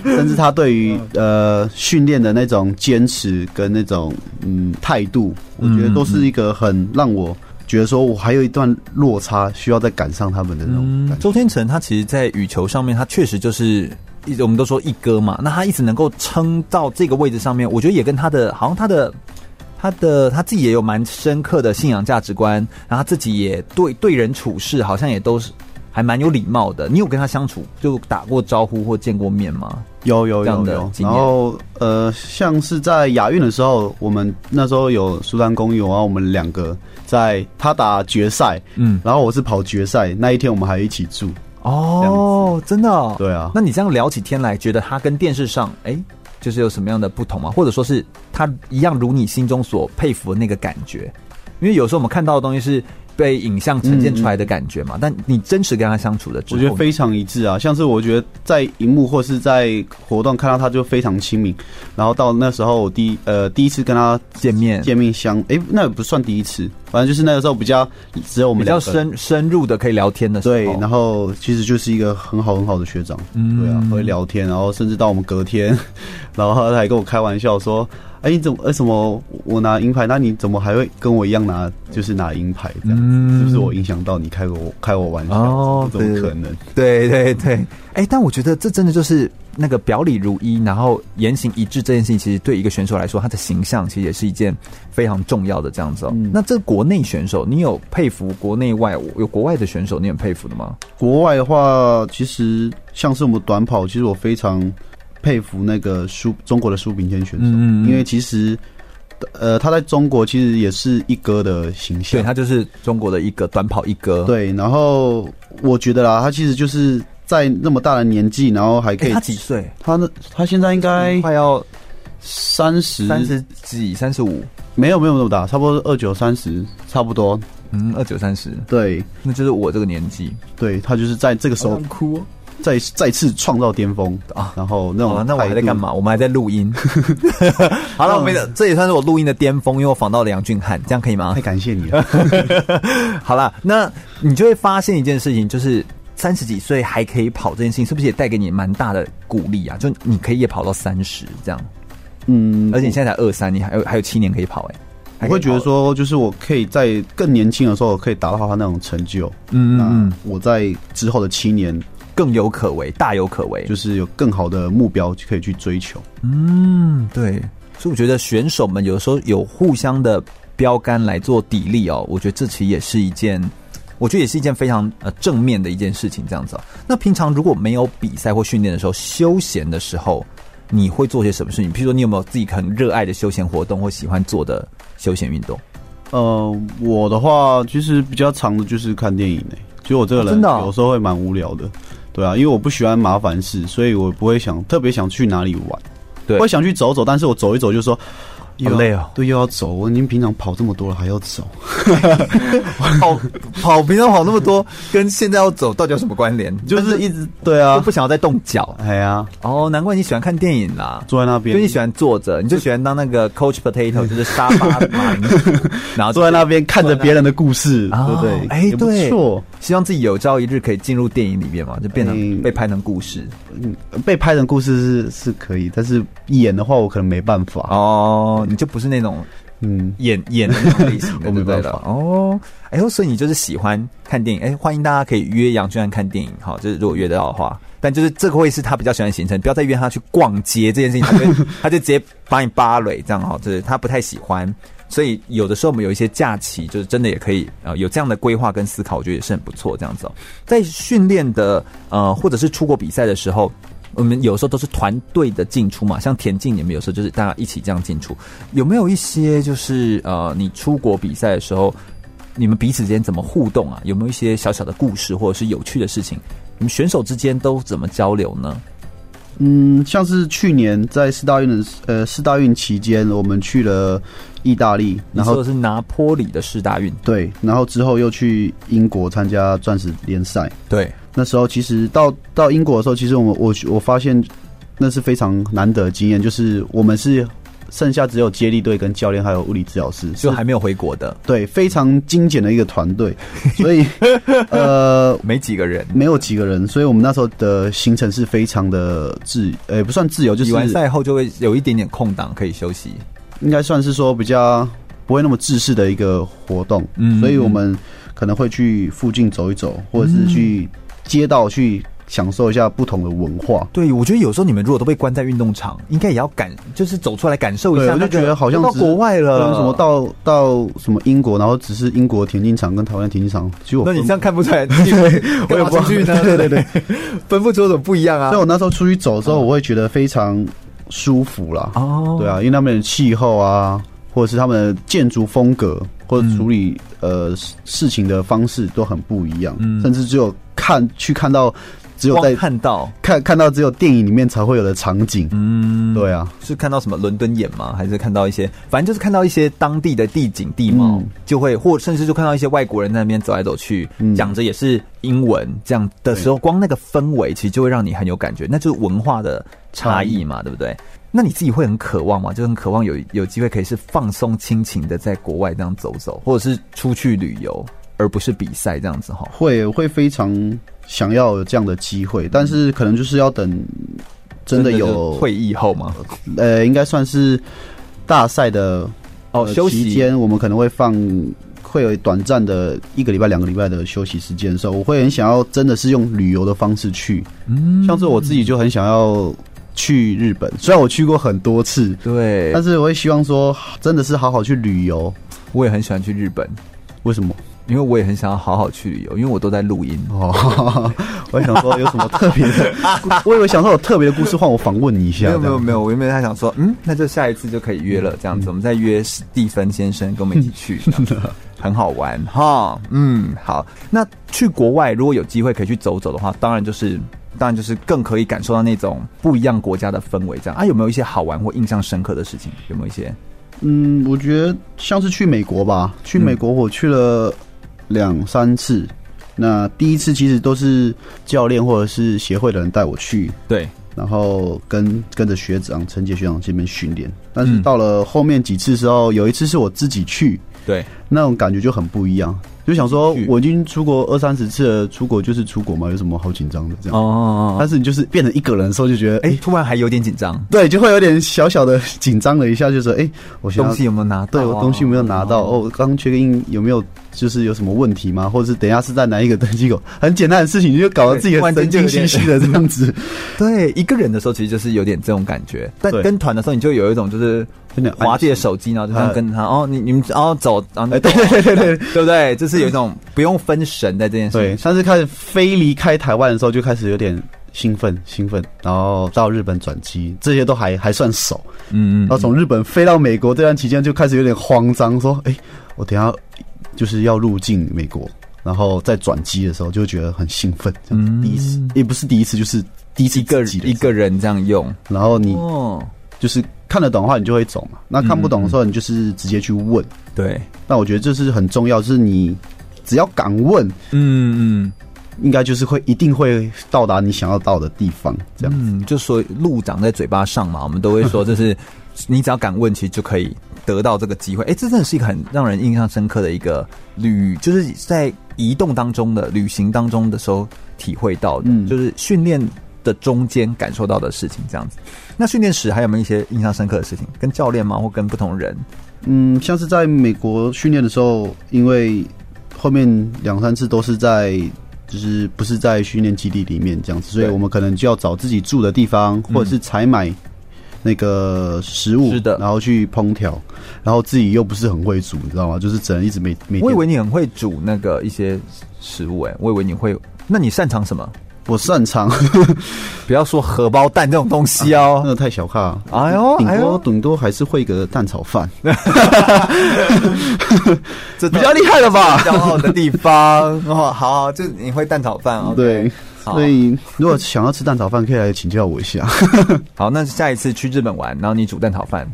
甚至他对于呃训练的那种坚持跟那种嗯态度，我觉得都是一个很让我。觉得说，我还有一段落差，需要再赶上他们的那种、嗯。周天成他其实，在羽球上面，他确实就是一直我们都说一哥嘛。那他一直能够撑到这个位置上面，我觉得也跟他的，好像他的，他的他自己也有蛮深刻的信仰价值观，然后他自己也对对人处事，好像也都是还蛮有礼貌的。你有跟他相处，就打过招呼或见过面吗？有有有有。然后呃，像是在亚运的时候，我们那时候有苏丹公友，然后，我们两个。在他打决赛，嗯，然后我是跑决赛那一天，我们还一起住哦，真的、哦，对啊。那你这样聊起天来，觉得他跟电视上，哎、欸，就是有什么样的不同吗？或者说是他一样如你心中所佩服的那个感觉？因为有时候我们看到的东西是。被影像呈现出来的感觉嘛，嗯、但你真实跟他相处的，我觉得非常一致啊。像是我觉得在荧幕或是在活动看到他就非常亲民，然后到那时候我第一呃第一次跟他见面见面相哎、欸，那也不算第一次，反正就是那个时候比较只有我们比较深深入的可以聊天的时候，对，然后其实就是一个很好很好的学长，嗯，对啊，会聊天，然后甚至到我们隔天，然后他还跟我开玩笑说。哎，你怎么为什么我拿银牌？那你怎么还会跟我一样拿，就是拿银牌这样？嗯、是不是我影响到你开我开我玩笑？哦，怎么可能？对对对。哎，但我觉得这真的就是那个表里如一，然后言行一致这件事情，其实对一个选手来说，他的形象其实也是一件非常重要的这样子哦。嗯、那这国内选手，你有佩服国内外有国外的选手，你很佩服的吗？国外的话，其实像是我们短跑，其实我非常。佩服那个苏中国的苏炳添选手，嗯，因为其实，呃，他在中国其实也是一哥的形象，对，他就是中国的一个短跑一哥。对，然后我觉得啦，他其实就是在那么大的年纪，然后还可以，他几岁？他呢？他现在应该快要三十、三十几、三十五？没有，没有那么大，差不多二九三十，差不多。嗯，二九三十，对，那就是我这个年纪。对，他就是在这个时候哭。再再次创造巅峰啊！然后那种、哦，那我还在干嘛？我们还在录音。好了，没的，这也算是我录音的巅峰，因为我访到了杨俊翰，这样可以吗？太感谢你了。好了，那你就会发现一件事情，就是三十几岁还可以跑这件事情，是不是也带给你蛮大的鼓励啊？就你可以也跑到三十这样，嗯，而且你现在才二三，你还有还有七年可以跑哎、欸，我会觉得说，就是我可以在更年轻的时候可以达到他那种成就，嗯嗯，我在之后的七年。更有可为，大有可为，就是有更好的目标可以去追求。嗯，对，所以我觉得选手们有的时候有互相的标杆来做砥砺哦，我觉得这其实也是一件，我觉得也是一件非常呃正面的一件事情。这样子哦，那平常如果没有比赛或训练的时候，休闲的时候，你会做些什么事情？譬如说，你有没有自己很热爱的休闲活动或喜欢做的休闲运动？呃，我的话其实比较长的就是看电影诶，其实我这个人真的有时候会蛮无聊的。对啊，因为我不喜欢麻烦事，所以我不会想特别想去哪里玩，对，我会想去走走，但是我走一走就说。好累啊！对，又要走。我您平常跑这么多了，还要走？跑跑，平常跑那么多，跟现在要走到底有什么关联？就是一直对啊，不想要再动脚。哎呀，哦，难怪你喜欢看电影啦，坐在那边，因为你喜欢坐着，你就喜欢当那个 Coach Potato，就是沙发马铃薯，然后坐在那边看着别人的故事，对不对？哎，对。希望自己有朝一日可以进入电影里面嘛，就变成被拍成故事。嗯，被拍成故事是是可以，但是演的话，我可能没办法哦。你就不是那种嗯演 演的那种类型的，对不对？哦，哎呦，所以你就是喜欢看电影？哎，欢迎大家可以约杨俊安看电影，好，就是如果约得到的话。但就是这个会是他比较喜欢的行程，不要再约他去逛街这件事情，他就 他就直接把你扒雷这样哈，就是他不太喜欢。所以有的时候我们有一些假期，就是真的也可以呃有这样的规划跟思考，我觉得也是很不错这样子哦。在训练的呃或者是出国比赛的时候。我们有时候都是团队的进出嘛，像田径，你们有时候就是大家一起这样进出。有没有一些就是呃，你出国比赛的时候，你们彼此之间怎么互动啊？有没有一些小小的故事或者是有趣的事情？你们选手之间都怎么交流呢？嗯，像是去年在四大运的呃四大运期间，我们去了意大利，然后是拿坡里的四大运，对，然后之后又去英国参加钻石联赛，对，那时候其实到到英国的时候，其实我们我我发现那是非常难得的经验，就是我们是。剩下只有接力队跟教练还有物理治疗师，就还没有回国的。对，非常精简的一个团队，所以呃，没几个人，没有几个人，所以我们那时候的行程是非常的自，呃，不算自由，就是比完赛后就会有一点点空档可以休息，应该算是说比较不会那么制式的一个活动。嗯，所以我们可能会去附近走一走，或者是去街道去。享受一下不同的文化。对，我觉得有时候你们如果都被关在运动场，应该也要感，就是走出来感受一下。我就觉得好像到国外了，什么到到什么英国，然后只是英国田径场跟台湾田径场，其实我那你这样看不出来，我也不去呢。对 对对，分不出什么不一样啊。所以我那时候出去走的时候，我会觉得非常舒服啦。哦，对啊，因为他们的气候啊，或者是他们的建筑风格，或者处理呃事情的方式都很不一样，甚至只有看去看到。只有在看到看看到只有电影里面才会有的场景，嗯，对啊，是看到什么伦敦眼吗？还是看到一些，反正就是看到一些当地的地景地貌，嗯、就会或甚至就看到一些外国人在那边走来走去，讲着、嗯、也是英文这样的时候，对光那个氛围其实就会让你很有感觉，那就是文化的差异嘛，嗯、对不对？那你自己会很渴望吗？就很渴望有有机会可以是放松亲情的在国外这样走走，或者是出去旅游，而不是比赛这样子哈？会会非常。想要有这样的机会，但是可能就是要等真的有会议后吗？呃，应该算是大赛的哦休息期间，我们可能会放会有短暂的一个礼拜、两个礼拜的休息时间的时候，我会很想要真的是用旅游的方式去。嗯，像是我自己就很想要去日本，虽然我去过很多次，对，但是我会希望说真的是好好去旅游。我也很喜欢去日本，为什么？因为我也很想要好好去旅游，因为我都在录音哦。我想说有什么特别的，我以为想说有特别的故事，换我访问你一下。没有没有没有，我原本还想说，嗯，那就下一次就可以约了，这样子，我们再约史蒂芬先生跟我们一起去，很好玩哈。嗯，好。那去国外如果有机会可以去走走的话，当然就是当然就是更可以感受到那种不一样国家的氛围。这样啊，有没有一些好玩或印象深刻的事情？有没有一些？嗯，我觉得像是去美国吧。去美国，我去了。两三次，那第一次其实都是教练或者是协会的人带我去，对，然后跟跟着学长陈杰学长这边训练。但是到了后面几次的时候，有一次是我自己去，对，那种感觉就很不一样。就想说，我已经出国二三十次了，出国就是出国嘛，有什么好紧张的这样？哦，但是你就是变成一个人的时候，就觉得，哎、欸，突然还有点紧张，对，就会有点小小的紧张了一下，就说，哎、欸，我东西有没有拿到？对，我东西有没有拿到？哦，刚 check in 有没有？就是有什么问题吗？或者是等一下是在哪一个登机口？很简单的事情，你就搞得自己很神经兮兮的这样子。对，一个人的时候其实就是有点这种感觉，但跟团的时候，你就有一种就是滑自己的手机，然后就像跟他哦，你你们哦走，然后对对对对对，对不对？就是有一种不用分神在这件事情。对，但是开始飞离开台湾的时候，就开始有点兴奋兴奋，然后到日本转机，这些都还还算熟。嗯嗯，然后从日本飞到美国这段期间，就开始有点慌张，说：“哎，我等下。”就是要入境美国，然后在转机的时候就觉得很兴奋。嗯，第一次也不是第一次，就是第一次一个一个人这样用。然后你就是看得懂的话，你就会走嘛。那看不懂的时候，你就是直接去问。对，那我觉得这是很重要，就是你只要敢问，嗯嗯，应该就是会一定会到达你想要到的地方。这样，嗯，就说路长在嘴巴上嘛，我们都会说，就是 你只要敢问，其实就可以。得到这个机会，哎，这真的是一个很让人印象深刻的一个旅，就是在移动当中的旅行当中的时候体会到的，嗯，就是训练的中间感受到的事情，这样子。那训练时还有没有一些印象深刻的事情？跟教练吗？或跟不同人？嗯，像是在美国训练的时候，因为后面两三次都是在，就是不是在训练基地里面这样子，所以我们可能就要找自己住的地方，或者是采买。那个食物，是的，然后去烹调，然后自己又不是很会煮，你知道吗？就是只能一直没没。我以为你很会煮那个一些食物，哎，我以为你会。那你擅长什么？我擅长，不要说荷包蛋这种东西哦，那个太小看。哎呦，顶多顶多还是会个蛋炒饭，这比较厉害了吧？骄傲的地方 哦，好，好，就你会蛋炒饭哦。对，所以如果想要吃蛋炒饭，可以来请教我一下。好，那下一次去日本玩，然后你煮蛋炒饭，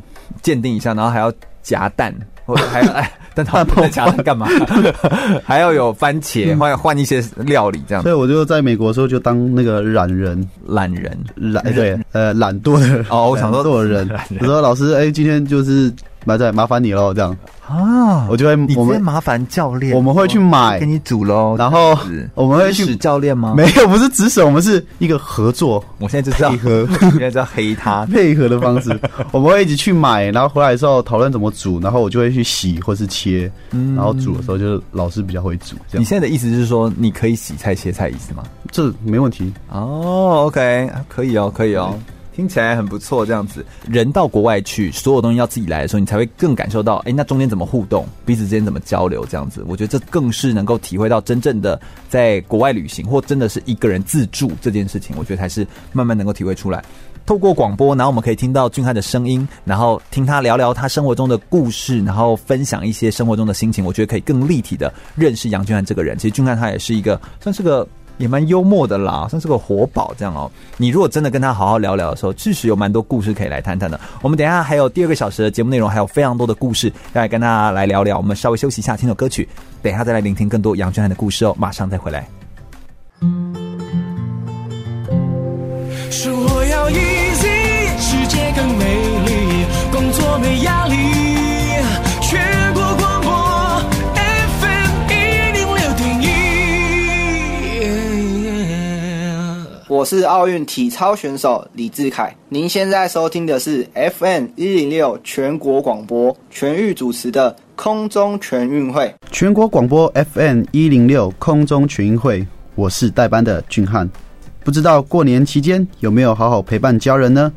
鉴定一下，然后还要夹蛋，或者还要哎。但他不夹蛋干嘛？还要有番茄，换换一些料理这样。所以我就在美国的时候就当那个懒人，懒人懒对 呃懒惰的人哦，我想说懒惰的人。我说老师，哎，今天就是麻烦麻烦你喽，这样。啊，我就会我们麻烦教练，我们会去买给你煮喽。然后我们会去指教练吗？没有，不是指使，我们是一个合作。我现在就知道配合，现在叫黑他 配合的方式。我们会一起去买，然后回来的时候讨论怎么煮，然后我就会去洗或是切，然后煮的时候就是老师比较会煮。这样。你现在的意思是说你可以洗菜切菜意思吗？这没问题哦。OK，可以哦，可以哦。听起来很不错，这样子。人到国外去，所有东西要自己来的时候，你才会更感受到，哎，那中间怎么互动，彼此之间怎么交流，这样子。我觉得这更是能够体会到真正的在国外旅行，或真的是一个人自助这件事情。我觉得才是慢慢能够体会出来。透过广播，然后我们可以听到俊翰的声音，然后听他聊聊他生活中的故事，然后分享一些生活中的心情。我觉得可以更立体的认识杨俊翰这个人。其实俊翰他也是一个算是个。也蛮幽默的啦，算是个活宝这样哦。你如果真的跟他好好聊聊的时候，确实有蛮多故事可以来谈谈的。我们等一下还有第二个小时的节目内容，还有非常多的故事要来跟大家来聊聊。我们稍微休息一下，听首歌曲，等一下再来聆听更多杨俊涵的故事哦。马上再回来。生活要 easy，世界更美丽，工作没压力。我是奥运体操选手李志凯，您现在收听的是 FM 一零六全国广播全域主持的空中全运会。全国广播 FM 一零六空中全运会，我是代班的俊翰。不知道过年期间有没有好好陪伴家人呢？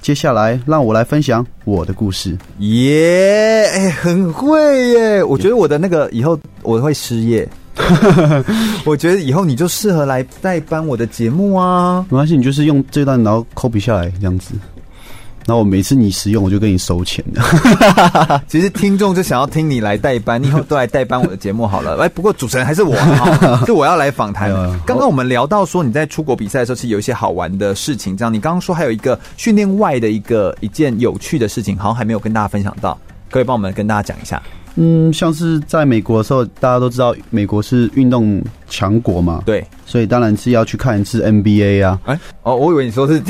接下来让我来分享我的故事。耶，哎，很会耶！我觉得我的那个以后我会失业。我觉得以后你就适合来代班我的节目啊！没关系，你就是用这段，然后 copy 下来这样子。然后我每次你使用，我就跟你收钱。其实听众就想要听你来代班，你以后都来代班我的节目好了。哎，不过主持人还是我，啊，就我要来访谈。刚刚我们聊到说你在出国比赛的时候，是有一些好玩的事情。这样，你刚刚说还有一个训练外的一个一件有趣的事情，好像还没有跟大家分享到，可以帮我们跟大家讲一下。嗯，像是在美国的时候，大家都知道美国是运动强国嘛，对，所以当然是要去看一次 NBA 啊。哎，哦，我以为你说是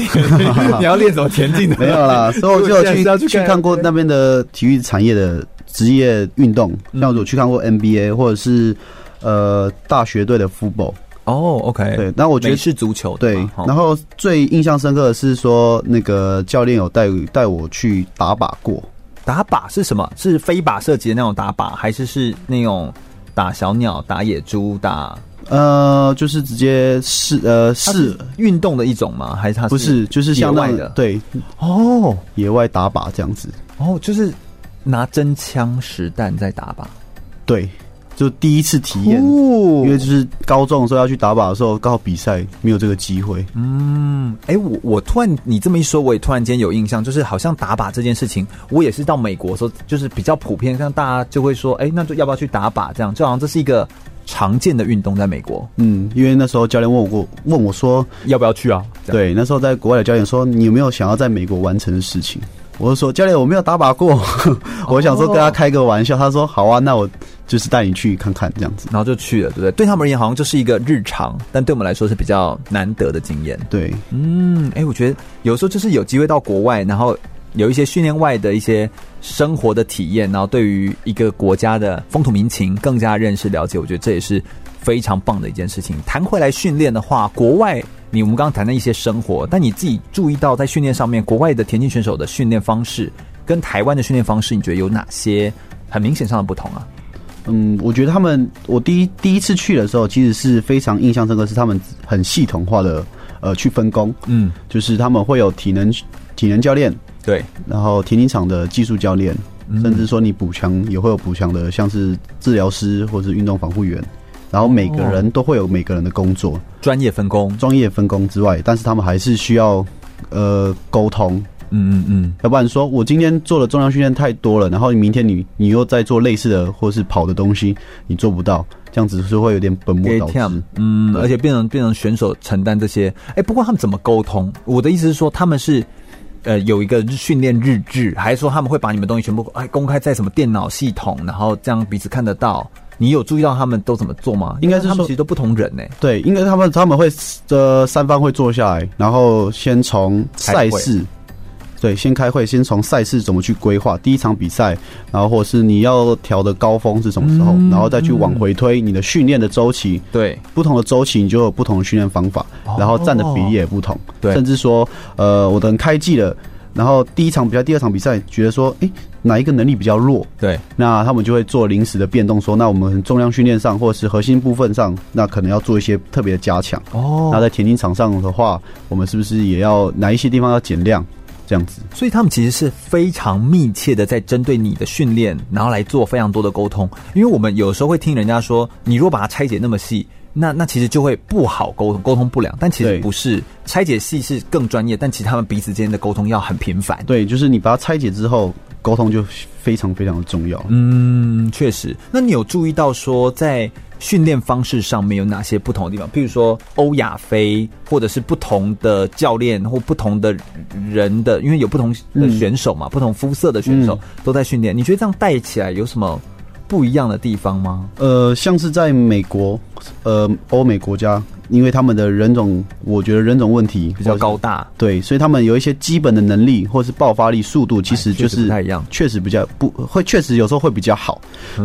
你要练什么田径的，没有啦，所以我就有去 去，去看过那边的体育产业的职业运动，像我去看过 NBA 或者是呃大学队的 football。哦，OK，对，那我觉得是足球，对。然后最印象深刻的是说，那个教练有带带我去打靶过。打靶是什么？是飞靶射击的那种打靶，还是是那种打小鸟、打野猪、打呃，就是直接是呃是运动的一种吗？还是它是不是就是像野外的？对哦，野外打靶这样子哦，就是拿真枪实弹在打靶，对。就第一次体验，哦，因为就是高中的时候要去打靶的时候，刚好比赛没有这个机会。嗯，哎，我我突然你这么一说，我也突然间有印象，就是好像打靶这件事情，我也是到美国的时候，就是比较普遍，像大家就会说，哎，那就要不要去打靶？这样，就好像这是一个常见的运动，在美国。嗯，因为那时候教练问我过，问我说要不要去啊？对，那时候在国外的教练说，你有没有想要在美国完成的事情？我就说教练，我没有打靶过，我想说跟他开个玩笑。他说好啊，那我。就是带你去看看这样子，然后就去了，对不对？对他们而言，好像就是一个日常，但对我们来说是比较难得的经验。对，嗯，哎，我觉得有时候就是有机会到国外，然后有一些训练外的一些生活的体验，然后对于一个国家的风土民情更加认识了解，我觉得这也是非常棒的一件事情。谈回来训练的话，国外你我们刚刚谈的一些生活，但你自己注意到在训练上面，国外的田径选手的训练方式跟台湾的训练方式，你觉得有哪些很明显上的不同啊？嗯，我觉得他们，我第一第一次去的时候，其实是非常印象深刻，是他们很系统化的呃去分工，嗯，就是他们会有体能体能教练，对，然后田径场的技术教练，嗯，甚至说你补强也会有补强的，像是治疗师或者是运动防护员，然后每个人都会有每个人的工作，专业分工，专业分工之外，但是他们还是需要呃沟通。嗯嗯嗯，要不然说我今天做的重量训练太多了，然后你明天你你又在做类似的或是跑的东西，你做不到，这样子是会有点本末倒置。嗯，而且变成变成选手承担这些。哎、欸，不过他们怎么沟通？我的意思是说，他们是呃有一个训练日志，还是说他们会把你们东西全部哎公开在什么电脑系统，然后这样彼此看得到？你有注意到他们都怎么做吗？应该是他们其实都不同人呢、欸。对，应该他们他们会呃三方会坐下来，然后先从赛事。对，先开会，先从赛事怎么去规划第一场比赛，然后或是你要调的高峰是什么时候，嗯、然后再去往回推你的训练的周期。对，不同的周期你就有不同的训练方法，哦、然后占的比例也不同。对，甚至说，呃，我等开季了，然后第一场比赛、第二场比赛，觉得说，诶，哪一个能力比较弱？对，那他们就会做临时的变动，说，那我们重量训练上或者是核心部分上，那可能要做一些特别的加强。哦，那在田径场上的话，我们是不是也要哪一些地方要减量？这样子，所以他们其实是非常密切的在针对你的训练，然后来做非常多的沟通。因为我们有时候会听人家说，你如果把它拆解那么细，那那其实就会不好沟通，沟通不良。但其实不是，拆解系是更专业，但其实他们彼此之间的沟通要很频繁。对，就是你把它拆解之后，沟通就非常非常的重要。嗯，确实。那你有注意到说在？训练方式上面有哪些不同的地方？譬如说欧亚非，或者是不同的教练或不同的人的，因为有不同的选手嘛，嗯、不同肤色的选手都在训练。你觉得这样带起来有什么不一样的地方吗？呃，像是在美国，呃，欧美国家。因为他们的人种，我觉得人种问题比较高大，对，所以他们有一些基本的能力或是爆发力、速度，其实就是不太一样，确实比较不会，确实有时候会比较好。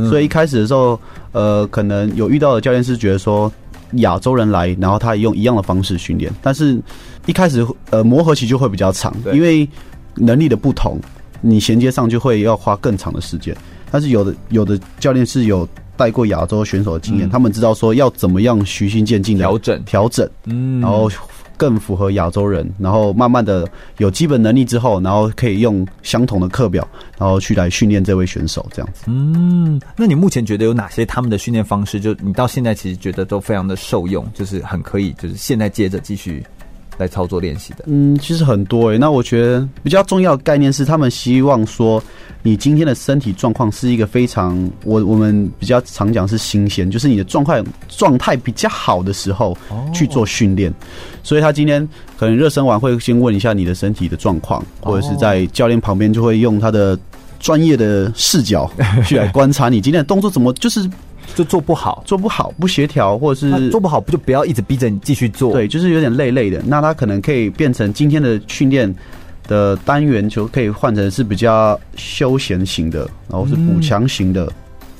所以一开始的时候，呃，可能有遇到的教练是觉得说亚洲人来，然后他也用一样的方式训练，但是一开始呃磨合期就会比较长，因为能力的不同，你衔接上就会要花更长的时间。但是有的有的教练是有。带过亚洲选手的经验，嗯、他们知道说要怎么样循序渐进的调整调整，嗯，然后更符合亚洲人，然后慢慢的有基本能力之后，然后可以用相同的课表，然后去来训练这位选手这样子。嗯，那你目前觉得有哪些他们的训练方式，就你到现在其实觉得都非常的受用，就是很可以，就是现在接着继续来操作练习的？嗯，其实很多诶、欸。那我觉得比较重要的概念是，他们希望说。你今天的身体状况是一个非常，我我们比较常讲是新鲜，就是你的状态状态比较好的时候去做训练。所以他今天可能热身完会先问一下你的身体的状况，或者是在教练旁边就会用他的专业的视角 去来观察你今天的动作怎么就是就做不好，做不好不协调，或者是做不好不就不要一直逼着你继续做，对，就是有点累累的。那他可能可以变成今天的训练。的单元就可以换成是比较休闲型的，然后是补强型的，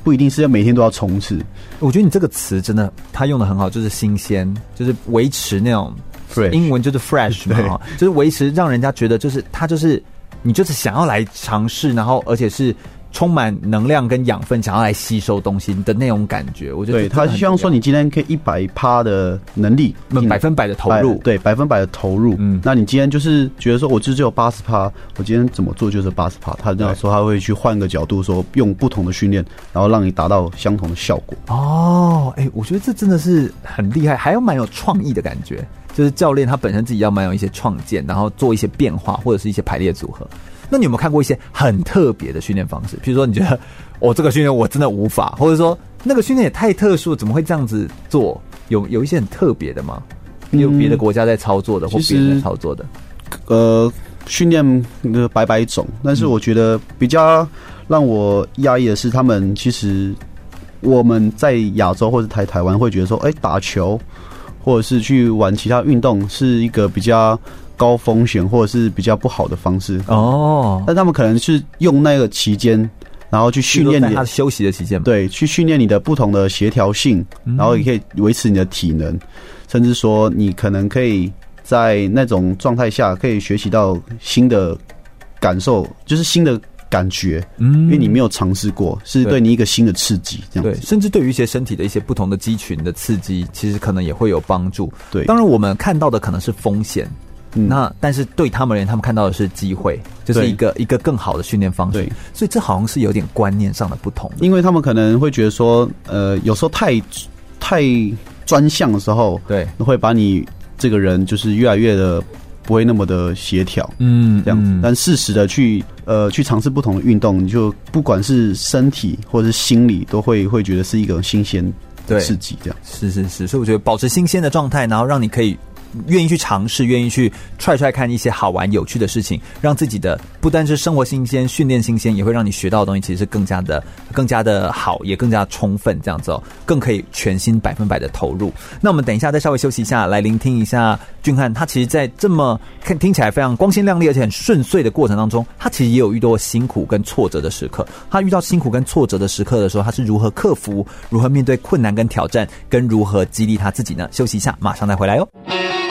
不一定是要每天都要冲刺。我觉得你这个词真的，他用的很好，就是新鲜，就是维持那种 fresh，英文就是 fresh 嘛，就是维持让人家觉得就是他就是你就是想要来尝试，然后而且是。充满能量跟养分，想要来吸收东西的那种感觉，我觉得对他希望说你今天可以一百趴的能力，百分百的投入，对百分百的投入。嗯，那你今天就是觉得说，我就只有八十趴，我今天怎么做就是八十趴。他这样说，他会去换个角度说，用不同的训练，然后让你达到相同的效果。哦，哎、欸，我觉得这真的是很厉害，还有蛮有创意的感觉。就是教练他本身自己要蛮有一些创建，然后做一些变化或者是一些排列组合。那你有没有看过一些很特别的训练方式？比如说，你觉得我、哦、这个训练我真的无法，或者说那个训练也太特殊，怎么会这样子做？有有一些很特别的吗？有别的国家在操作的，或别人在操作的？呃，训练的百百种，但是我觉得比较让我压抑的是，他们其实我们在亚洲或者台台湾会觉得说，哎，打球或者是去玩其他运动是一个比较。高风险或者是比较不好的方式。哦，但他们可能是用那个期间，然后去训练你 他休息的期间，对，去训练你的不同的协调性，然后也可以维持你的体能，甚至说你可能可以在那种状态下可以学习到新的感受，就是新的感觉，嗯，因为你没有尝试过，是对你一个新的刺激，这样子，对，甚至对于一些身体的一些不同的肌群的刺激，其实可能也会有帮助。对，当然我们看到的可能是风险。嗯、那但是对他们而言，他们看到的是机会，就是一个一个更好的训练方式。对，所以这好像是有点观念上的不同。因为他们可能会觉得说，呃，有时候太太专项的时候，对，会把你这个人就是越来越的不会那么的协调，嗯，这样子。嗯但适时的去呃去尝试不同的运动，你就不管是身体或者是心理，都会会觉得是一个新鲜对刺激这样。是是是，所以我觉得保持新鲜的状态，然后让你可以愿意去尝试，愿意去踹踹看一些好玩有趣的事情，让自己的不单是生活新鲜、训练新鲜，也会让你学到的东西其实是更加的、更加的好，也更加充分，这样子哦，更可以全心百分百的投入。那我们等一下再稍微休息一下，来聆听一下俊翰，他其实，在这么看听起来非常光鲜亮丽而且很顺遂的过程当中，他其实也有遇到辛苦跟挫折的时刻。他遇到辛苦跟挫折的时刻的时候，他是如何克服、如何面对困难跟挑战，跟如何激励他自己呢？休息一下，马上再回来哟。全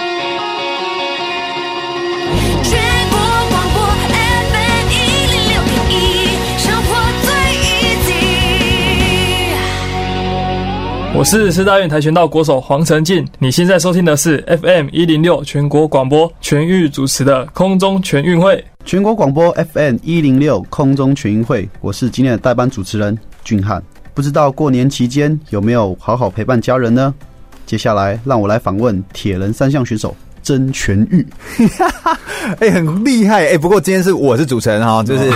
我是师大院跆拳道国手黄成进，你现在收听的是 FM 一零六全国广播全域主持的空中全运会。全国广播 FM 一零六空中全运会，我是今天的代班主持人俊翰。不知道过年期间有没有好好陪伴家人呢？接下来让我来访问铁人三项选手曾全玉。哎、欸，很厉害哎、欸！不过今天是我是主持人哈，就是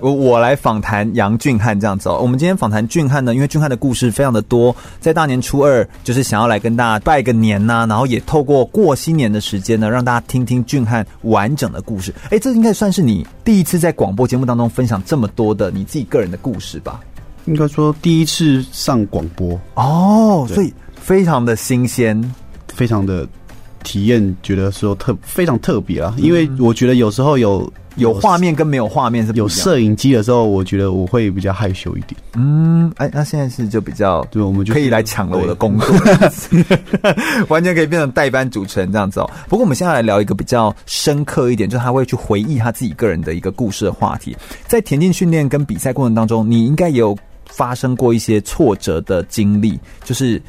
我我来访谈杨俊汉这样子哦。我们今天访谈俊汉呢，因为俊汉的故事非常的多，在大年初二就是想要来跟大家拜个年呐、啊，然后也透过过新年的时间呢，让大家听听俊汉完整的故事。哎、欸，这应该算是你第一次在广播节目当中分享这么多的你自己个人的故事吧？应该说第一次上广播哦，所以非常的新鲜，非常的。体验觉得说特非常特别啊，因为我觉得有时候有有画面跟没有画面是有摄影机的时候，我觉得我会比较害羞一点。嗯，哎，那现在是就比较对，我们就可以来抢了我的工作，完全可以变成代班主持人这样子哦。不过我们现在来聊一个比较深刻一点，就是他会去回忆他自己个人的一个故事的话题。在田径训练跟比赛过程当中，你应该也有发生过一些挫折的经历，就是。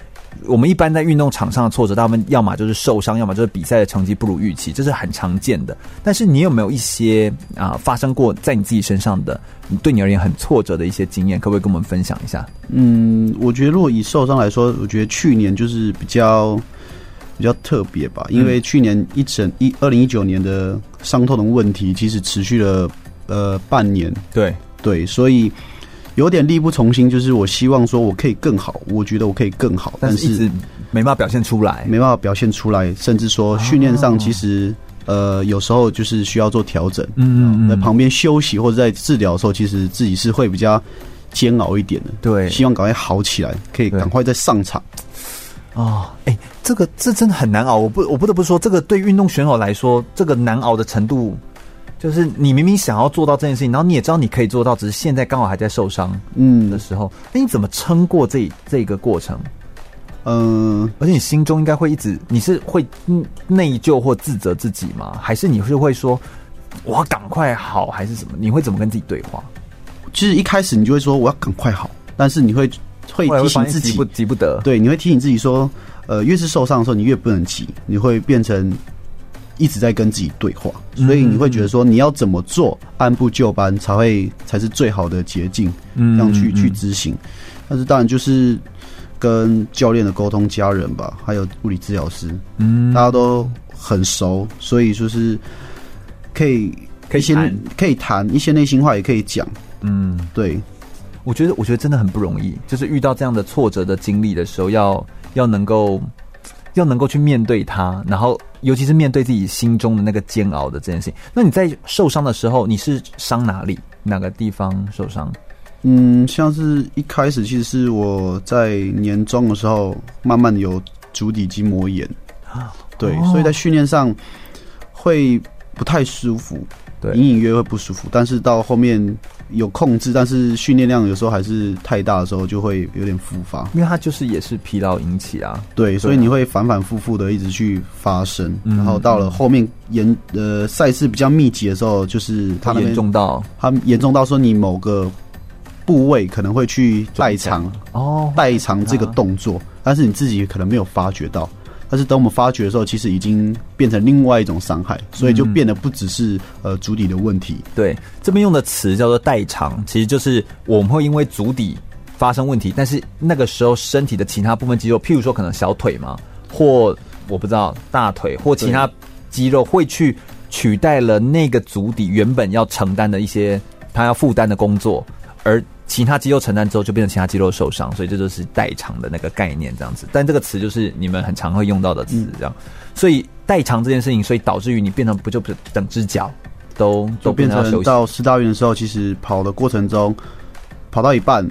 我们一般在运动场上的挫折，他们要么就是受伤，要么就是比赛的成绩不如预期，这是很常见的。但是你有没有一些啊、呃、发生过在你自己身上的，对你而言很挫折的一些经验，可不可以跟我们分享一下？嗯，我觉得如果以受伤来说，我觉得去年就是比较比较特别吧，因为去年一整一二零一九年的伤痛的问题，其实持续了呃半年。对对，所以。有点力不从心，就是我希望说我可以更好，我觉得我可以更好，但是一直没办法表现出来，没办法表现出来，甚至说训练上其实、哦、呃有时候就是需要做调整，嗯，嗯，在旁边休息或者在治疗的时候，其实自己是会比较煎熬一点的，对，希望赶快好起来，可以赶快再上场。哦，哎、欸，这个这真的很难熬，我不我不得不说，这个对运动选手来说，这个难熬的程度。就是你明明想要做到这件事情，然后你也知道你可以做到，只是现在刚好还在受伤，嗯的时候，那、嗯、你怎么撑过这这个过程？嗯、呃，而且你心中应该会一直，你是会内疚或自责自己吗？还是你是会说我要赶快好，还是什么？你会怎么跟自己对话？其实一开始你就会说我要赶快好，但是你会会提醒自己急不急不得，对，你会提醒自己说，呃，越是受伤的时候，你越不能急，你会变成。一直在跟自己对话，所以你会觉得说你要怎么做，按部就班才会才是最好的捷径，这样去去执行。但是当然就是跟教练的沟通、家人吧，还有物理治疗师，嗯，大家都很熟，所以就是可以可以先可以谈一些内心话，也可以讲。嗯，对，我觉得我觉得真的很不容易，就是遇到这样的挫折的经历的时候，要要能够。要能够去面对它，然后尤其是面对自己心中的那个煎熬的这件事情。那你在受伤的时候，你是伤哪里？哪个地方受伤？嗯，像是一开始其实是我在年中的时候，慢慢有足底筋膜炎啊，对，哦、所以在训练上会不太舒服。隐隐约约会不舒服，但是到后面有控制，但是训练量有时候还是太大的时候，就会有点复发。因为它就是也是疲劳引起啊，对，所以你会反反复复的一直去发生，然后到了后面严呃赛事比较密集的时候，就是它严重到。它严重到说你某个部位可能会去代偿哦，代偿这个动作，但是你自己可能没有发觉到。但是等我们发觉的时候，其实已经变成另外一种伤害，所以就变得不只是呃足底的问题。对，这边用的词叫做代偿，其实就是我们会因为足底发生问题，但是那个时候身体的其他部分肌肉，譬如说可能小腿嘛，或我不知道大腿或其他肌肉会去取代了那个足底原本要承担的一些他要负担的工作，而其他肌肉承担之后，就变成其他肌肉受伤，所以这就是代偿的那个概念这样子。但这个词就是你们很常会用到的词，这样。所以代偿这件事情，所以导致于你变成不就不整只脚都都变成到四大运的时候，其实跑的过程中。跑到一半，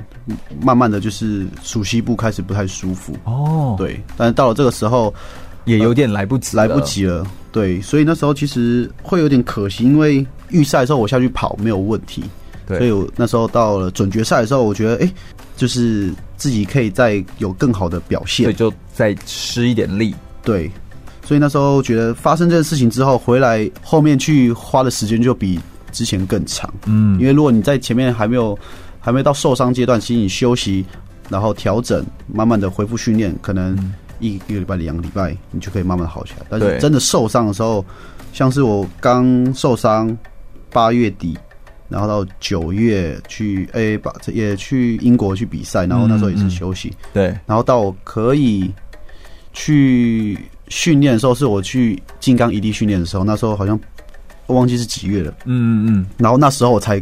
慢慢的就是熟悉部开始不太舒服哦，对，但是到了这个时候也有点来不及，来不及了，对，所以那时候其实会有点可惜，因为预赛的时候我下去跑没有问题，对，所以我那时候到了准决赛的时候，我觉得哎、欸，就是自己可以再有更好的表现，所以就再施一点力，对，所以那时候觉得发生这件事情之后回来后面去花的时间就比之前更长，嗯，因为如果你在前面还没有。还没到受伤阶段，其实你休息，然后调整，慢慢的恢复训练，可能一一个礼拜、两个礼拜，你就可以慢慢好起来。但是真的受伤的时候，像是我刚受伤，八月底，然后到九月去 A 把也去英国去比赛，然后那时候也是休息。对，然后到我可以去训练的时候，是我去金刚一地训练的时候，那时候好像我忘记是几月了。嗯嗯嗯，然后那时候我才。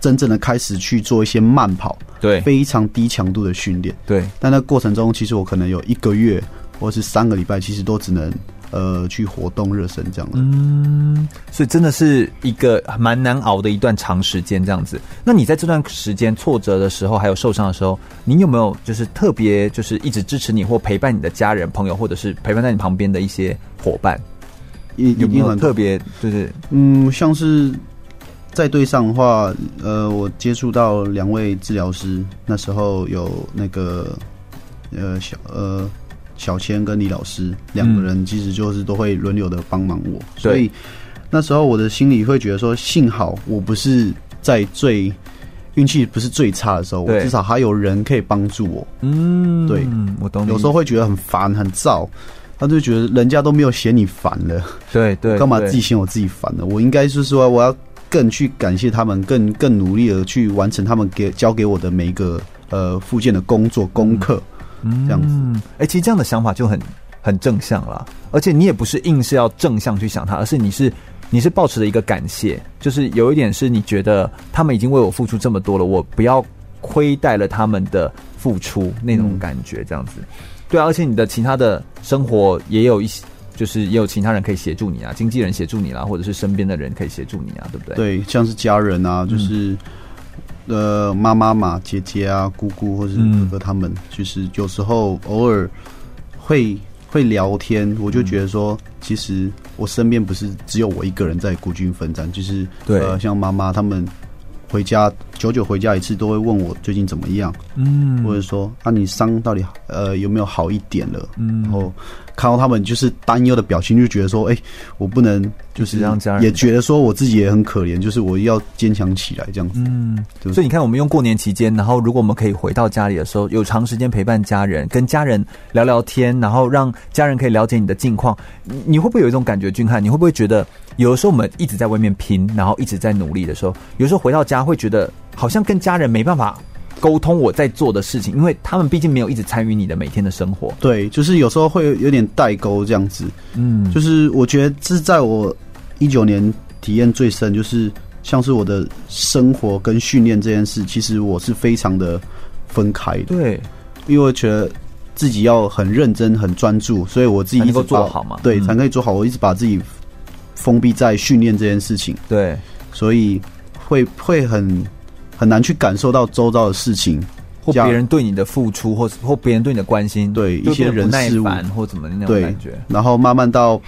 真正的开始去做一些慢跑，对，非常低强度的训练，对。但那过程中，其实我可能有一个月或是三个礼拜，其实都只能呃去活动热身这样子。嗯，所以真的是一个蛮难熬的一段长时间这样子。那你在这段时间挫折的时候，还有受伤的时候，你有没有就是特别就是一直支持你或陪伴你的家人朋友，或者是陪伴在你旁边的一些伙伴？有没有特别就是嗯，像是。在队上的话，呃，我接触到两位治疗师，那时候有那个呃小呃小千跟李老师两个人，其实就是都会轮流的帮忙我，嗯、所以那时候我的心里会觉得说，幸好我不是在最运气不是最差的时候，我至少还有人可以帮助我。嗯，对，我懂。有时候会觉得很烦很燥，他就觉得人家都没有嫌你烦了，对对，干嘛自己嫌我自己烦了？我应该是说我要。更去感谢他们，更更努力的去完成他们给交给我的每一个呃附件的工作功课，嗯，这样子。哎、欸，其实这样的想法就很很正向了，而且你也不是硬是要正向去想它，而是你是你是抱持的一个感谢，就是有一点是你觉得他们已经为我付出这么多了，我不要亏待了他们的付出那种感觉，这样子。嗯、对啊，而且你的其他的生活也有一些。就是也有其他人可以协助你啊，经纪人协助你啦，或者是身边的人可以协助你啊，对不对？对，像是家人啊，就是、嗯、呃妈妈嘛、姐姐啊、姑姑或者是哥哥他们，嗯、就是有时候偶尔会会聊天，我就觉得说，嗯、其实我身边不是只有我一个人在孤军奋战，就是对，呃，像妈妈他们回家久久回家一次，都会问我最近怎么样，嗯，或者说啊你伤到底呃有没有好一点了，嗯，然后。看到他们就是担忧的表情，就觉得说：“哎、欸，我不能就是让家人也觉得说我自己也很可怜，就是我要坚强起来这样子。”嗯，对所以你看，我们用过年期间，然后如果我们可以回到家里的时候，有长时间陪伴家人，跟家人聊聊天，然后让家人可以了解你的近况，你会不会有一种感觉，俊翰？你会不会觉得有的时候我们一直在外面拼，然后一直在努力的时候，有时候回到家会觉得好像跟家人没办法。沟通我在做的事情，因为他们毕竟没有一直参与你的每天的生活。对，就是有时候会有点代沟这样子。嗯，就是我觉得这是在我一九年体验最深，就是像是我的生活跟训练这件事，其实我是非常的分开的。对，因为我觉得自己要很认真、很专注，所以我自己一直能够做好嘛。对，嗯、才可以做好。我一直把自己封闭在训练这件事情。对，所以会会很。很难去感受到周遭的事情，或别人对你的付出，或或别人对你的关心，对一些人事物或怎么那种感觉。然后慢慢到，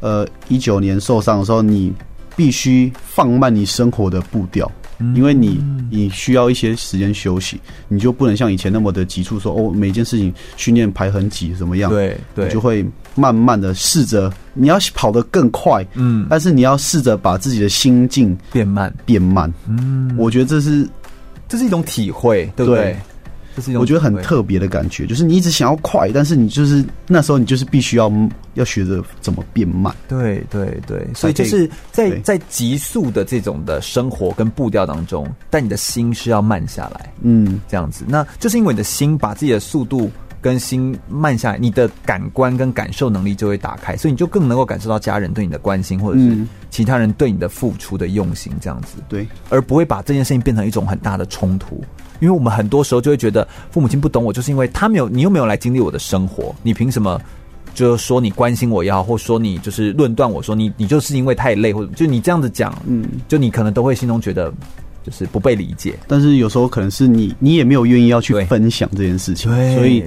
呃，一九年受伤的时候，你必须放慢你生活的步调。因为你你需要一些时间休息，你就不能像以前那么的急促，说哦，每件事情训练排很挤怎么样？对对，你就会慢慢的试着你要跑得更快，嗯，但是你要试着把自己的心境变慢。变慢，嗯，我觉得这是这是一种体会，对不对？对。这是一种我觉得很特别的感觉，就是你一直想要快，但是你就是那时候你就是必须要要学着怎么变慢。对对对，所以就是在在急速的这种的生活跟步调当中，但你的心是要慢下来，嗯，这样子，那就是因为你的心把自己的速度跟心慢下来，你的感官跟感受能力就会打开，所以你就更能够感受到家人对你的关心，或者是嗯其他人对你的付出的用心，这样子，对，而不会把这件事情变成一种很大的冲突。因为我们很多时候就会觉得父母亲不懂我，就是因为他没有，你又没有来经历我的生活，你凭什么？就是说你关心我也好，或说你就是论断我说你你就是因为太累，或者就你这样子讲，嗯，就你可能都会心中觉得就是不被理解。但是有时候可能是你你也没有愿意要去分享这件事情，对。所以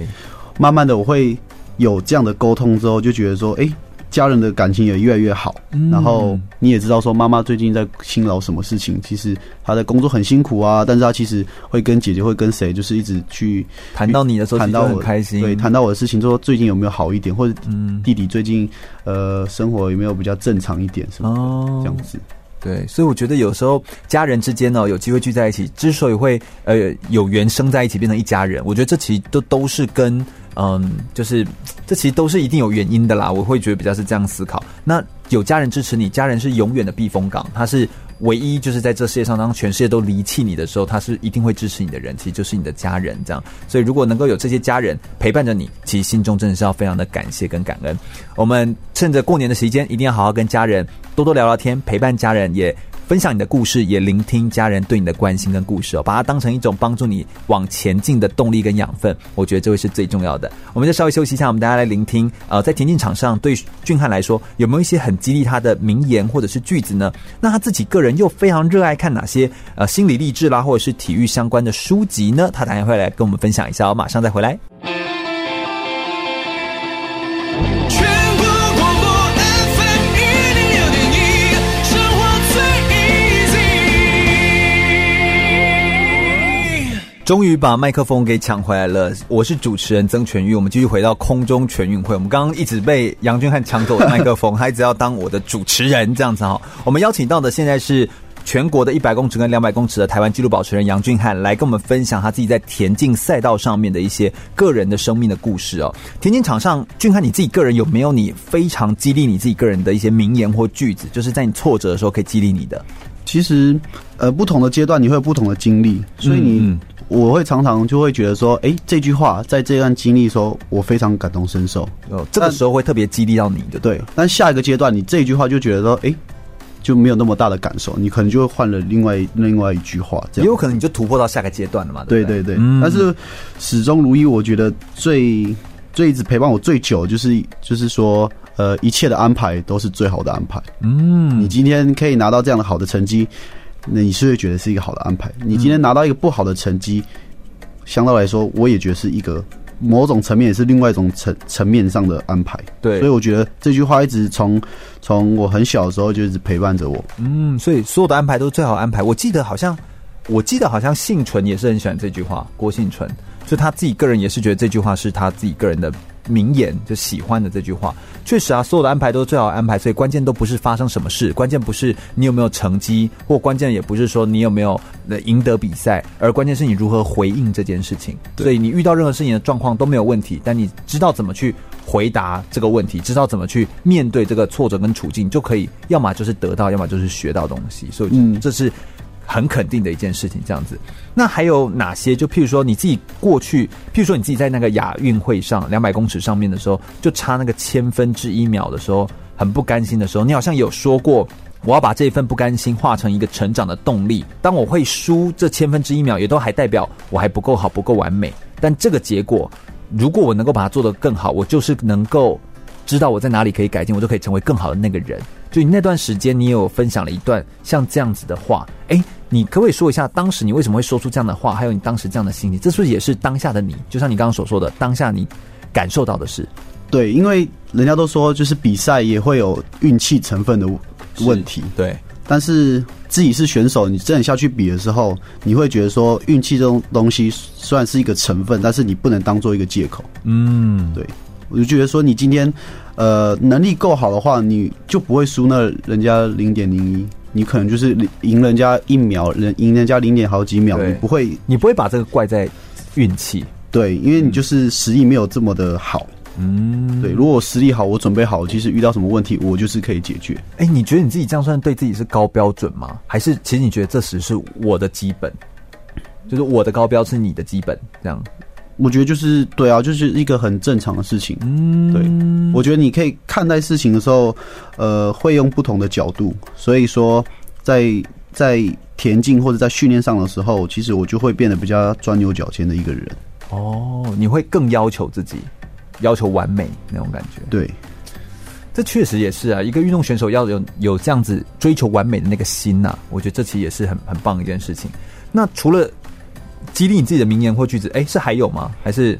慢慢的我会有这样的沟通之后，就觉得说，哎、家人的感情也越来越好。嗯。然后你也知道说，妈妈最近在辛劳什么事情，其实她的工作很辛苦啊，但是她其实会跟姐姐会跟谁，就是一直去谈到你的时候，谈到我开心，对，谈到我的事情，说最近有没有好一点，或者嗯。弟弟最近呃生活有没有比较正常一点什么的哦。这样子。对，所以我觉得有时候家人之间呢，有机会聚在一起，之所以会呃有缘生在一起变成一家人，我觉得这其实都都是跟嗯，就是这其实都是一定有原因的啦。我会觉得比较是这样思考。那有家人支持你，家人是永远的避风港，他是唯一就是在这世界上，当全世界都离弃你的时候，他是一定会支持你的人，其实就是你的家人这样。所以如果能够有这些家人陪伴着你，其实心中真的是要非常的感谢跟感恩。我们趁着过年的时间，一定要好好跟家人多多聊聊天，陪伴家人，也分享你的故事，也聆听家人对你的关心跟故事哦，把它当成一种帮助你往前进的动力跟养分。我觉得这会是最重要的。我们就稍微休息一下，我们大家来聆听。呃，在田径场上，对俊汉来说，有没有一些很激励他的名言或者是句子呢？那他自己个人又非常热爱看哪些呃心理励志啦，或者是体育相关的书籍呢？他等下会来跟我们分享一下哦。马上再回来。终于把麦克风给抢回来了。我是主持人曾全玉，我们继续回到空中全运会。我们刚刚一直被杨俊翰抢走的麦克风，他一直要当我的主持人这样子哈。我们邀请到的现在是全国的一百公尺跟两百公尺的台湾纪录保持人杨俊翰，来跟我们分享他自己在田径赛道上面的一些个人的生命的故事哦。田径场上，俊翰你自己个人有没有你非常激励你自己个人的一些名言或句子，就是在你挫折的时候可以激励你的？其实，呃，不同的阶段你会有不同的经历，所以你、我会常常就会觉得说，哎、这句话在这段经历的时候，我非常感同身受。哦，这个时候会特别激励到你的，对，但下一个阶段，你这一句话就觉得说，哎、就没有那么大的感受，你可能就会换了另外另外一句话，这样也有可能你就突破到下个阶段了嘛？对对对对，嗯但是始终如一，我觉得最最一直陪伴我最久，就是就是说，呃，一切的安排都是最好的安排。嗯你今天可以拿到这样的好的成绩，那你是会觉得是一个好的安排。你今天拿到一个不好的成绩，相对来说，我也觉得是一个某种层面也是另外一种层层面上的安排。对所以我觉得这句话一直从从我很小的时候就一直陪伴着我。嗯，所以所有的安排都是最好安排。我记得好像，我记得好像幸存也是很喜欢这句话，郭幸存，就他自己个人也是觉得这句话是他自己个人的名言，就喜欢的这句话。确实啊，所有的安排都是最好的安排，所以关键都不是发生什么事，关键不是你有没有成绩，或关键也不是说你有没有呃赢得比赛，而关键是你如何回应这件事情。所以你遇到任何事情的状况都没有问题，但你知道怎么去回答这个问题，知道怎么去面对这个挫折跟处境，就可以要么就是得到，要么就是学到东西。所以嗯这是很肯定的一件事情。这样子，那还有哪些？就譬如说你自己过去，譬如说你自己在那个亚运会上两百公尺上面的时候，就差那个千分之一秒的时候，很不甘心的时候，你好像有说过。我要把这一份不甘心化成一个成长的动力。当我会输这千分之一秒，也都还代表我还不够好，不够完美。但这个结果，如果我能够把它做得更好，我就是能够知道我在哪里可以改进，我就可以成为更好的那个人。就你那段时间，你有分享了一段像这样子的话，诶，你可不可以说一下当时你为什么会说出这样的话，还有你当时这样的心情？这是不是也是当下的你？就像你刚刚所说的，当下你感受到的是，对，因为人家都说，就是比赛也会有运气成分的问题。对，但是自己是选手，你真的下去比的时候，你会觉得说，运气这种东西虽然是一个成分，但是你不能当做一个借口。嗯，对，我就觉得说，你今天呃能力够好的话，你就不会输那人家零点零一，你可能就是赢人家一秒，人赢人家零点好几秒，你不会，你不会把这个怪在运气。对，因为你就是实力没有这么的好。嗯，对，如果我实力好，我准备好，其实遇到什么问题，我就是可以解决。哎、你觉得你自己这样算对自己是高标准吗？还是其实你觉得这时是我的基本，就是我的高标是你的基本这样？我觉得就是对啊，就是一个很正常的事情。嗯，对，我觉得你可以看待事情的时候，呃，会用不同的角度。所以说在，在在田径或者在训练上的时候，其实我就会变得比较钻牛角尖的一个人。哦，你会更要求自己，要求完美那种感觉。对，这确实也是啊，一个运动选手要有有这样子追求完美的那个心呐、啊，我觉得这其实也是很很棒的一件事情。那除了激励你自己的名言或句子，哎、欸，是还有吗？还是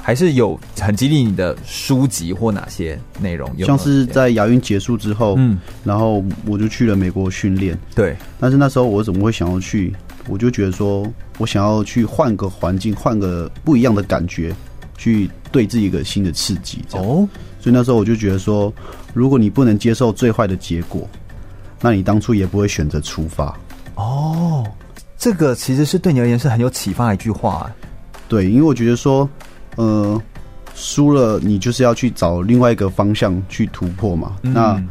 还是有很激励你的书籍或哪些内容？有有像是在亚运结束之后，嗯，然后我就去了美国训练。对，但是那时候我怎么会想要去？我就觉得说我想要去换个环境，换个不一样的感觉，去对自己一个新的刺激。哦，所以那时候我就觉得说，如果你不能接受最坏的结果，那你当初也不会选择出发。哦。这个其实是对你而言是很有启发的一句话，对，因为我觉得说，呃，输了你就是要去找另外一个方向去突破嘛，嗯、那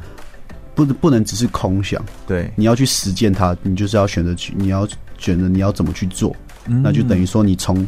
不不能只是空想，对，你要去实践它，你就是要选择去，你要选择你要怎么去做，嗯、那就等于说你从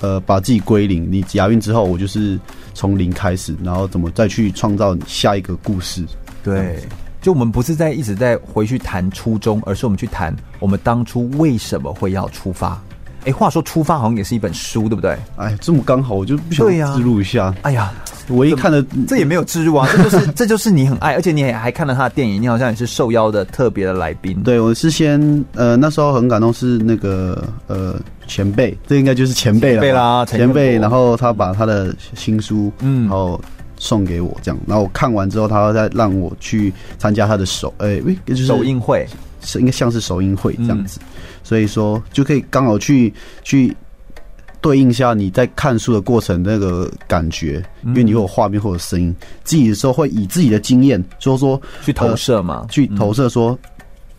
呃把自己归零，你亚运之后，我就是从零开始，然后怎么再去创造下一个故事，对。就我们不是在一直在回去谈初衷，而是我们去谈我们当初为什么会要出发。哎，话说出发好像也是一本书，对不对？哎，这么刚好，我就不想置入一下。哎呀，我一看了，这也没有置入啊，这就是 这就是你很爱，而且你还看了他的电影，你好像也是受邀的特别的来宾。对，我是先呃那时候很感动，是那个呃前辈，这应该就是前辈了，前辈啦，前辈，然后他把他的新书，嗯，然后。送给我这样，然后我看完之后，他再让我去参加他的首，哎、欸，就是首映会，是应该像是首映会这样子，嗯、所以说就可以刚好去去对应一下你在看书的过程那个感觉，嗯、因为你会有画面或者声音，自己的时候会以自己的经验，就是说去投射嘛，呃、去投射说。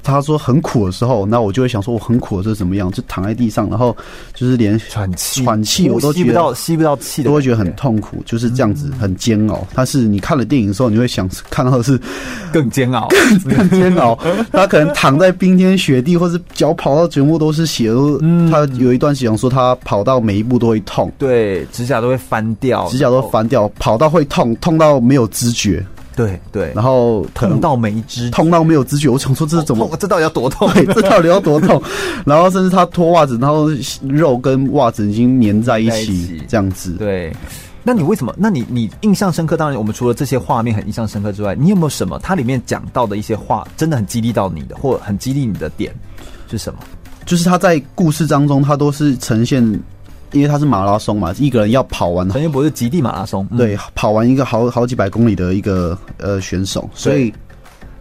嗯他说很苦的时候，那我就会想说，我很苦的是怎么样？就躺在地上，然后就是连喘气、喘气我都吸不到、吸不到气，都会觉得很痛苦，就是这样子，很煎熬。但是你看了电影的时候，你会想看到的是更煎熬、更更煎熬。他可能躺在冰天雪地，或是脚跑到全部都是血，都他有一段时间说他跑到每一步都会痛，对，指甲都会翻掉，指甲都翻掉，跑到会痛，痛到没有知觉。对对，然后疼到没知觉，痛到没有知觉。我想说这是怎么？这到底要多痛？对，这到底要多痛？然后甚至他脱袜子，然后肉跟袜子已经粘在一起，这样子。对，那你为什么？那你你印象深刻？当然，我们除了这些画面很印象深刻之外，你有没有什么？它里面讲到的一些话，真的很激励到你的，或很激励你的点是什么？就是他在故事当中，他都是呈现。因为他是马拉松嘛，一个人要跑完。陈彦博是极地马拉松，嗯、对，跑完一个好好几百公里的一个呃选手，所以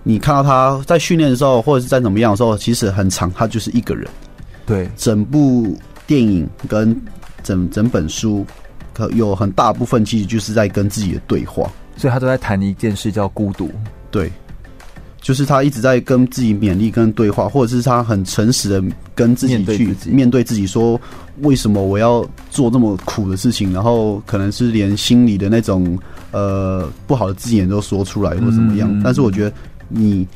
你看到他在训练的时候，或者是在怎么样的时候，其实很长，他就是一个人。对，整部电影跟整整本书，可有很大部分其实就是在跟自己的对话，所以他都在谈一件事叫孤独。对。就是他一直在跟自己勉励、跟对话，或者是他很诚实的跟自己去面对自己，说为什么我要做这么苦的事情，然后可能是连心里的那种呃不好的字眼都说出来，或怎么样。但是我觉得你。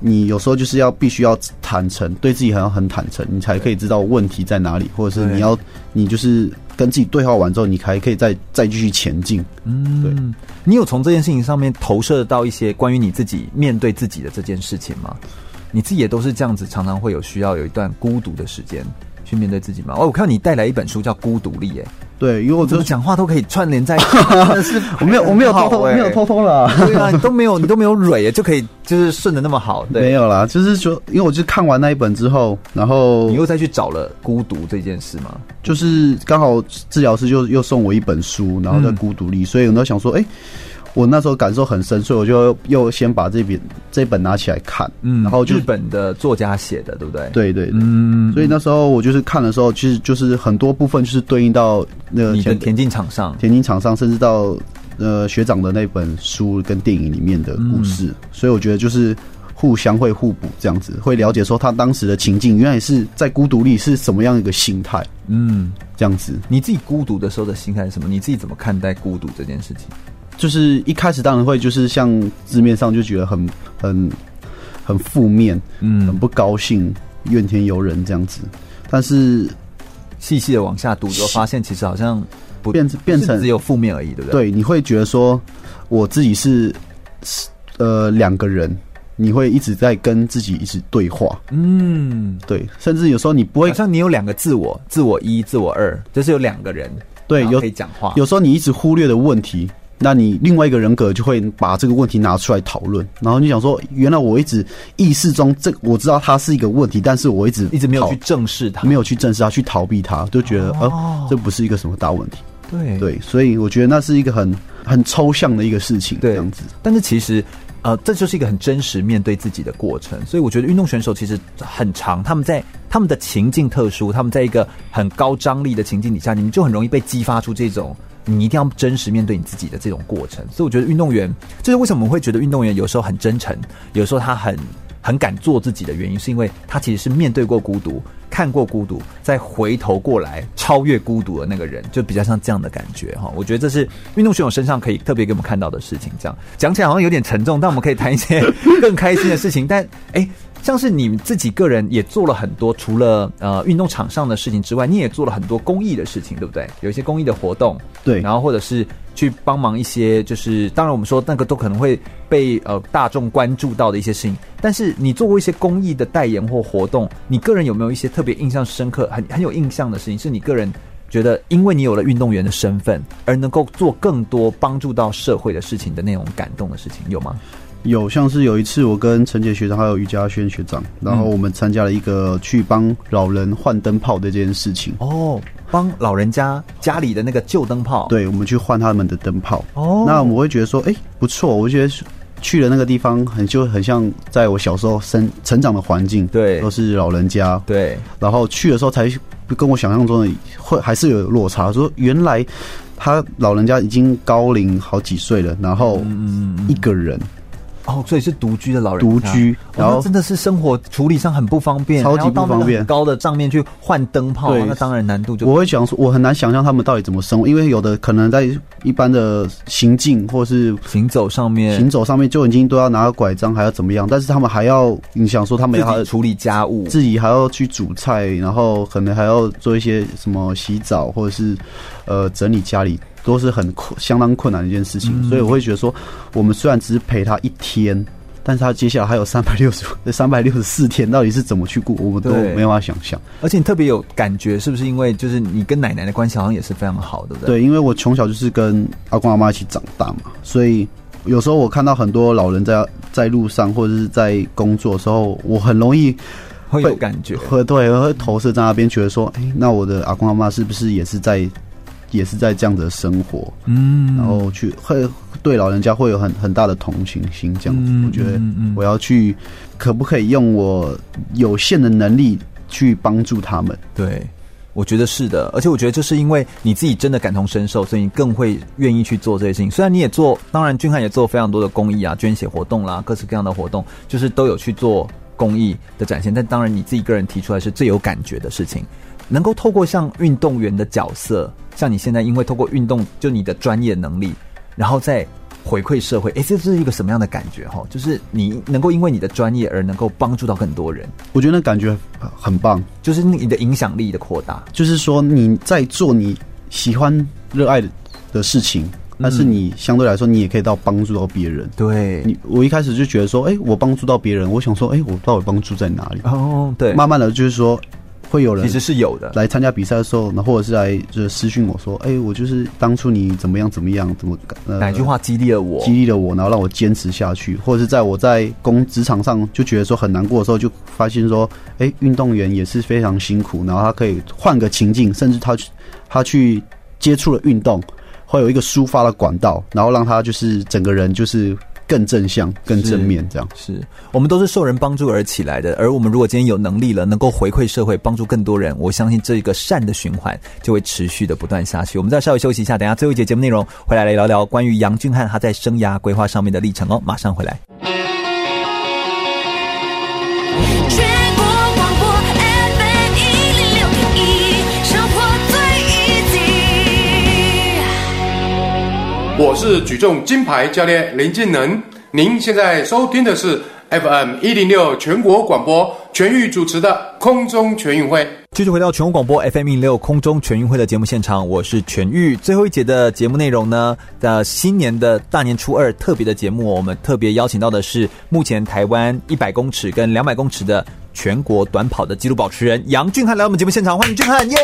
你有时候就是要必须要坦诚，对自己好像很坦诚，你才可以知道问题在哪里，或者是你要你就是跟自己对话完之后，你还可以再再继续前进。嗯，对。你有从这件事情上面投射到一些关于你自己面对自己的这件事情吗？你自己也都是这样子，常常会有需要有一段孤独的时间去面对自己吗？哦，我看你带来一本书叫《孤独力》诶。对，因为我怎么讲话都可以串联在一起，是我没有我没有偷偷没有偷偷了，对啊，你都没有你都没有蕊，就可以就是顺的那么好，对，没有啦，就是说，因为我就看完那一本之后，然后你又再去找了孤独这件事吗？就是刚好治疗师就又送我一本书，然后在孤独力，所以我都想说，哎。我那时候感受很深，所以我就又先把这本这本拿起来看，嗯，然后就日本的作家写的，对不对？对对对，嗯，所以那时候我就是看的时候，其实就是很多部分就是对应到那个你的田径场上，田径场上，甚至到呃学长的那本书跟电影里面的故事，嗯，所以我觉得就是互相会互补这样子，会了解说他当时的情境原来是在孤独里是什么样一个心态，嗯，这样子。你自己孤独的时候的心态是什么？你自己怎么看待孤独这件事情？就是一开始当然会就是像字面上就觉得很很很负面，嗯，很不高兴，怨天尤人这样子。但是细细的往下读，就发现其实好像不变成变成只有负面而已，对不对？对，你会觉得说我自己是呃两个人。你会一直在跟自己一直对话，嗯，对，甚至有时候你不会，好像你有两个自我，自我一、自我二，就是有两个人，对，有可以讲话。有时候你一直忽略的问题，那你另外一个人格就会把这个问题拿出来讨论，然后你想说，原来我一直意识中这我知道它是一个问题，但是我一直一直没有去正视它，没有去正视它，去逃避它，就觉得哦、呃，这不是一个什么大问题。对对，所以我觉得那是一个很很抽象的一个事情，这样子。但是其实。呃，这就是一个很真实面对自己的过程，所以我觉得运动选手其实很长，他们在他们的情境特殊，他们在一个很高张力的情境底下，你们就很容易被激发出这种你一定要真实面对你自己的这种过程。所以我觉得运动员，这是为什么我们会觉得运动员有时候很真诚，有时候他很很敢做自己的原因，是因为他其实是面对过孤独。看过孤独，再回头过来超越孤独的那个人，就比较像这样的感觉哈。我觉得这是运动选手身上可以特别给我们看到的事情。这样讲起来好像有点沉重，但我们可以谈一些 更开心的事情。但哎、像是你们自己个人也做了很多，除了呃运动场上的事情之外，你也做了很多公益的事情，对不对？有一些公益的活动，对，然后或者是。去帮忙一些，就是当然我们说那个都可能会被呃大众关注到的一些事情。但是你做过一些公益的代言或活动，你个人有没有一些特别印象深刻、很很有印象的事情？是你个人觉得，因为你有了运动员的身份，而能够做更多帮助到社会的事情的那种感动的事情，有吗？有，像是有一次我跟陈杰学长还有于嘉轩学长，然后我们参加了一个去帮老人换灯泡的这件事情。哦。帮老人家家里的那个旧灯泡，对，我们去换他们的灯泡。哦，那我会觉得说，哎、欸，不错。我觉得去了那个地方，很就很像在我小时候生成长的环境，对，都是老人家，对。然后去的时候，才跟我想象中的会还是有落差。说原来他老人家已经高龄好几岁了，然后一个人。哦，所以是独居的老人，独居，然后真的是生活处理上很不方便，超级不方便。高的上面去换灯泡，那当然难度就。我会想说，我很难想象他们到底怎么生活，因为有的可能在一般的行进或是行走上面，行走上面就已经都要拿个拐杖，还要怎么样？但是他们还要，你想说他们还要处理家务，自己还要去煮菜，然后可能还要做一些什么洗澡，或者是呃整理家里。都是很困，相当困难的一件事情，嗯、所以我会觉得说，我们虽然只是陪他一天，但是他接下来还有三百六十、三百六十四天，到底是怎么去过，我们都没办法想象。而且你特别有感觉，是不是因为就是你跟奶奶的关系好像也是非常好的，对不对？对，因为我从小就是跟阿公阿妈一起长大嘛，所以有时候我看到很多老人在在路上或者是在工作的时候，我很容易会，会有感觉，会对，会投射在那边，觉得说，哎，那我的阿公阿妈是不是也是在？也是在这样的生活，嗯，然后去会对老人家会有很很大的同情心，这样子，嗯、我觉得我要去，可不可以用我有限的能力去帮助他们？对，我觉得是的，而且我觉得就是因为你自己真的感同身受，所以你更会愿意去做这些事情。虽然你也做，当然俊翰也做非常多的公益啊，捐血活动啦，各式各样的活动，就是都有去做公益的展现。但当然你自己个人提出来是最有感觉的事情。能够透过像运动员的角色，像你现在因为透过运动，就你的专业能力，然后再回馈社会，哎，这是一个什么样的感觉哈？就是你能够因为你的专业而能够帮助到更多人，我觉得那感觉很棒，就是你的影响力的扩大。就是说你在做你喜欢、热爱的的事情，但是你相对来说你也可以到帮助到别人。对你，我一开始就觉得说，哎，我帮助到别人，我想说，哎，我到底帮助在哪里？哦，对，慢慢的就是说。会有人其实是有的来参加比赛的时候，然后或者是来就是私讯我说：“哎、欸，我就是当初你怎么样怎么样，怎么、呃、哪句话激励了我，激励了我，然后让我坚持下去。”或者是在我在工职场上就觉得说很难过的时候，就发现说：“哎、欸，运动员也是非常辛苦，然后他可以换个情境，甚至他去他去接触了运动，会有一个抒发的管道，然后让他就是整个人就是。”更正向、更正面，这样是，是我们都是受人帮助而起来的。而我们如果今天有能力了，能够回馈社会，帮助更多人，我相信这一个善的循环就会持续的不断下去。我们再稍微休息一下，等一下最后一节节目内容回来来聊聊关于杨俊翰他在生涯规划上面的历程哦。马上回来。我是举重金牌教练林敬能。您现在收听的是 FM 一零六全国广播全域主持的空中全运会。继续回到全国广播 FM 一零六空中全运会的节目现场，我是全玉。最后一节的节目内容呢，的新年的大年初二特别的节目，我们特别邀请到的是目前台湾一百公尺跟两百公尺的全国短跑的纪录保持人杨俊翰来我们节目现场，欢迎俊翰，耶！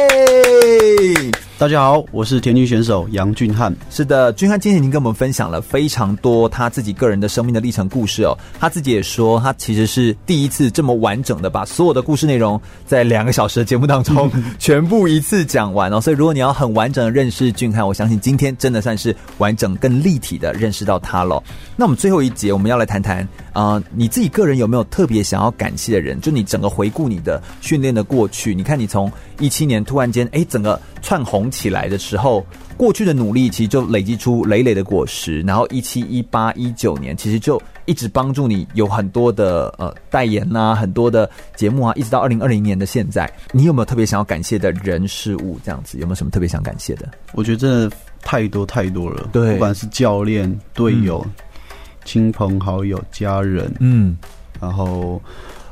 大家好，我是田径选手杨俊翰。是的，俊翰今天已经跟我们分享了非常多他自己个人的生命的历程故事哦。他自己也说，他其实是第一次这么完整的把所有的故事内容在两个小时的节目当中 全部一次讲完哦。所以，如果你要很完整的认识俊翰，我相信今天真的算是完整、更立体的认识到他了。那我们最后一节，我们要来谈谈啊，你自己个人有没有特别想要感谢的人？就你整个回顾你的训练的过去，你看你从一七年突然间哎，整个窜红起来的时候，过去的努力其实就累积出累累的果实。然后一七、一八、一九年，其实就一直帮助你有很多的呃代言呐、啊，很多的节目啊，一直到二零二零年的现在，你有没有特别想要感谢的人事物？这样子有没有什么特别想感谢的？我觉得真的太多太多了，对，不管是教练、队友、亲、嗯、朋好友、家人，嗯，然后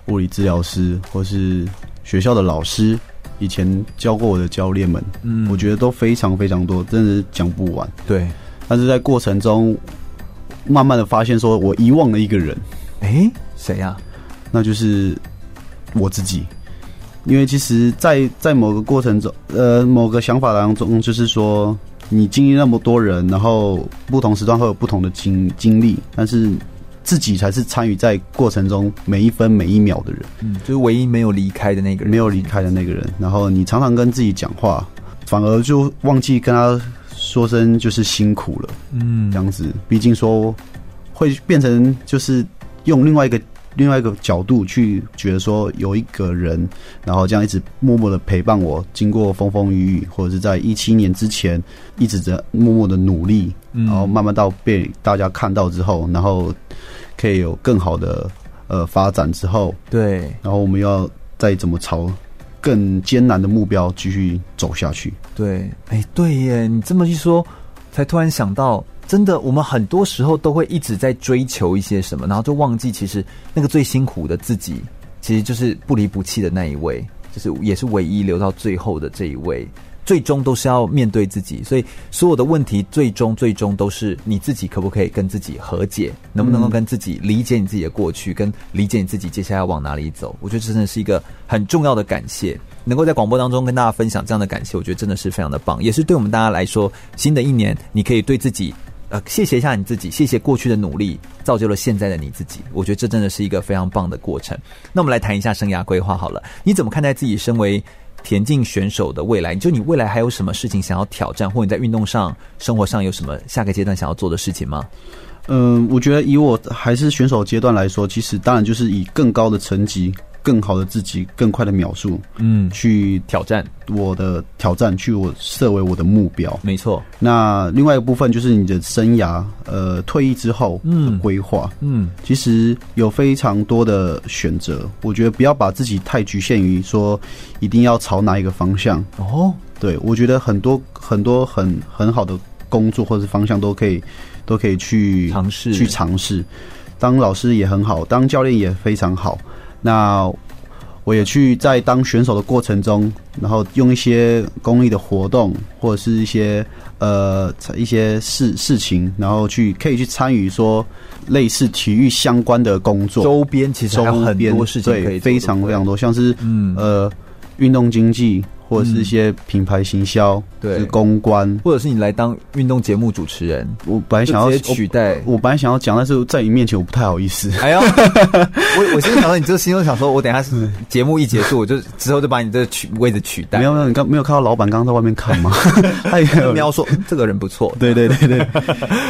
物理治疗师或是学校的老师。以前教过我的教练们，嗯，我觉得都非常非常多，真的是讲不完。对，但是在过程中，慢慢的发现，说我遗忘了一个人。哎，谁呀？那就是我自己。因为其实在，在在某个过程中，呃，某个想法当中，就是说，你经历那么多人，然后不同时段会有不同的经经历，但是。自己才是参与在过程中每一分每一秒的人，嗯，就是唯一没有离开的那个人，没有离开的那个人。然后你常常跟自己讲话，反而就忘记跟他说声就是辛苦了，嗯，这样子。毕竟说会变成就是用另外一个另外一个角度去觉得说有一个人，然后这样一直默默的陪伴我，经过风风雨雨，或者是在一七年之前一直在默默的努力，然后慢慢到被大家看到之后，然后。可以有更好的呃发展之后，对，然后我们要再怎么朝更艰难的目标继续走下去。对，哎，对耶，你这么一说，才突然想到，真的，我们很多时候都会一直在追求一些什么，然后就忘记其实那个最辛苦的自己，其实就是不离不弃的那一位，就是也是唯一留到最后的这一位。最终都是要面对自己，所以所有的问题最终最终都是你自己可不可以跟自己和解，能不能够跟自己理解你自己的过去，跟理解你自己接下来要往哪里走。我觉得这真的是一个很重要的感谢，能够在广播当中跟大家分享这样的感谢，我觉得真的是非常的棒，也是对我们大家来说，新的一年你可以对自己呃谢谢一下你自己，谢谢过去的努力造就了现在的你自己。我觉得这真的是一个非常棒的过程。那我们来谈一下生涯规划好了，你怎么看待自己身为田径选手的未来，就你未来还有什么事情想要挑战，或者你在运动上、生活上有什么下个阶段想要做的事情吗？嗯，我觉得以我还是选手阶段来说，其实当然就是以更高的成绩。更好的自己，更快的秒数，嗯，去挑战我的挑战，去我设为我的目标。没错。那另外一个部分就是你的生涯，呃，退役之后的规划，嗯，其实有非常多的选择。我觉得不要把自己太局限于说一定要朝哪一个方向。哦，对，我觉得很多很多很很好的工作或者是方向都可以都可以去尝试去尝试。当老师也很好，当教练也非常好。那我也去在当选手的过程中，然后用一些公益的活动或者是一些呃一些事事情，然后去可以去参与说类似体育相关的工作。周边其实还有很多事情可以做，对，非常非常多，像是嗯呃运动经济。或者是一些品牌行销，嗯、对公关，或者是你来当运动节目主持人，我本来想要直接取代我，我本来想要讲，但是在你面前我不太好意思。哎呀，我我现在想到你这个心中想说，我等一下是节目一结束，我就之后就把你这个取位置取代。没有没有，你刚没有看到老板刚刚在外面看吗？他也喵说这个人不错，对对对对。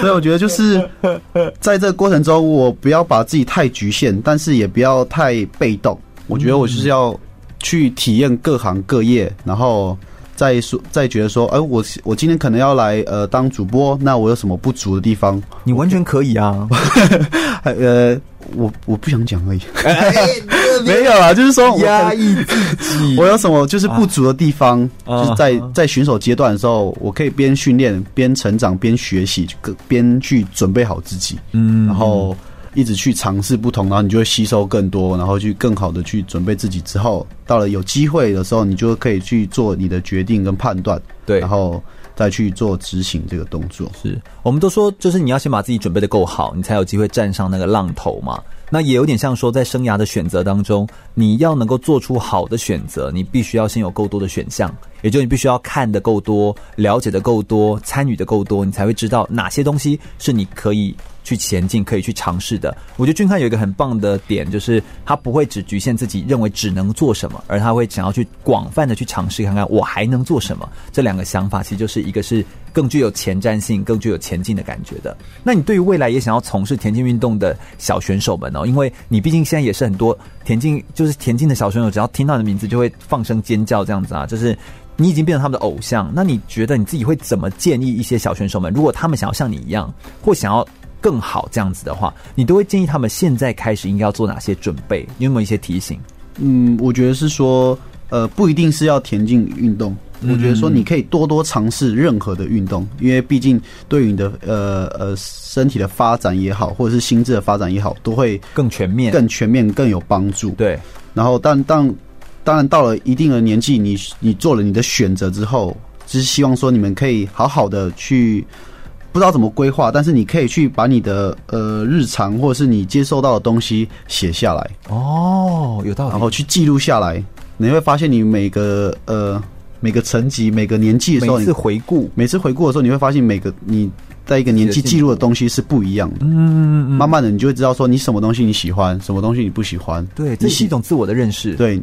所以我觉得就是 在这个过程中，我不要把自己太局限，但是也不要太被动。我觉得我就是要。去体验各行各业，然后再说，再觉得说，哎、呃，我我今天可能要来呃当主播，那我有什么不足的地方？你完全可以啊，呃，我我不想讲而已。哎、没有啊，就是说我压抑自己，我有什么就是不足的地方，啊就是在啊。在选手阶段的时候，我可以边训练边成长边学习，各边去准备好自己，嗯然后一直去尝试不同，然后你就会吸收更多，然后去更好的去准备自己。之后到了有机会的时候，你就可以去做你的决定跟判断，对然后再去做执行这个动作。是我们都说，就是你要先把自己准备的够好，你才有机会站上那个浪头嘛。那也有点像说，在生涯的选择当中，你要能够做出好的选择，你必须要先有够多的选项，也就你必须要看的够多，了解的够多，参与的够多，你才会知道哪些东西是你可以去前进、可以去尝试的。我觉得俊汉有一个很棒的点，就是他不会只局限自己认为只能做什么，而他会想要去广泛的去尝试看看我还能做什么。这两个想法其实就是一个是更具有前瞻性、更具有前进的感觉的。那你对于未来也想要从事田径运动的小选手们哦，因为你毕竟现在也是很多田径，就是田径的小选手，只要听到你的名字就会放声尖叫这样子啊，就是你已经变成他们的偶像。那你觉得你自己会怎么建议一些小选手们，如果他们想要像你一样，或想要更好这样子的话，你都会建议他们现在开始应该要做哪些准备？你有没有一些提醒？嗯，我觉得是说，呃，不一定是要田径运动。我觉得说你可以多多尝试任何的运动，因为毕竟对于你的呃呃身体的发展也好，或者是心智的发展也好，都会更全面、更全面、更有帮助。对。然后，但当当然到了一定的年纪，你你做了你的选择之后，只是希望说你们可以好好的去，不知道怎么规划，但是你可以去把你的呃日常或者是你接受到的东西写下来。哦，有道理。然后去记录下来，你会发现你每个呃。每个层级、每个年纪的时候，每次回顾，每次回顾的时候，你会发现每个你在一个年纪记录的东西是不一样的。嗯，慢慢的，你就会知道说你什么东西你喜欢，什么东西你不喜欢。对，这是一种自我的认识。对，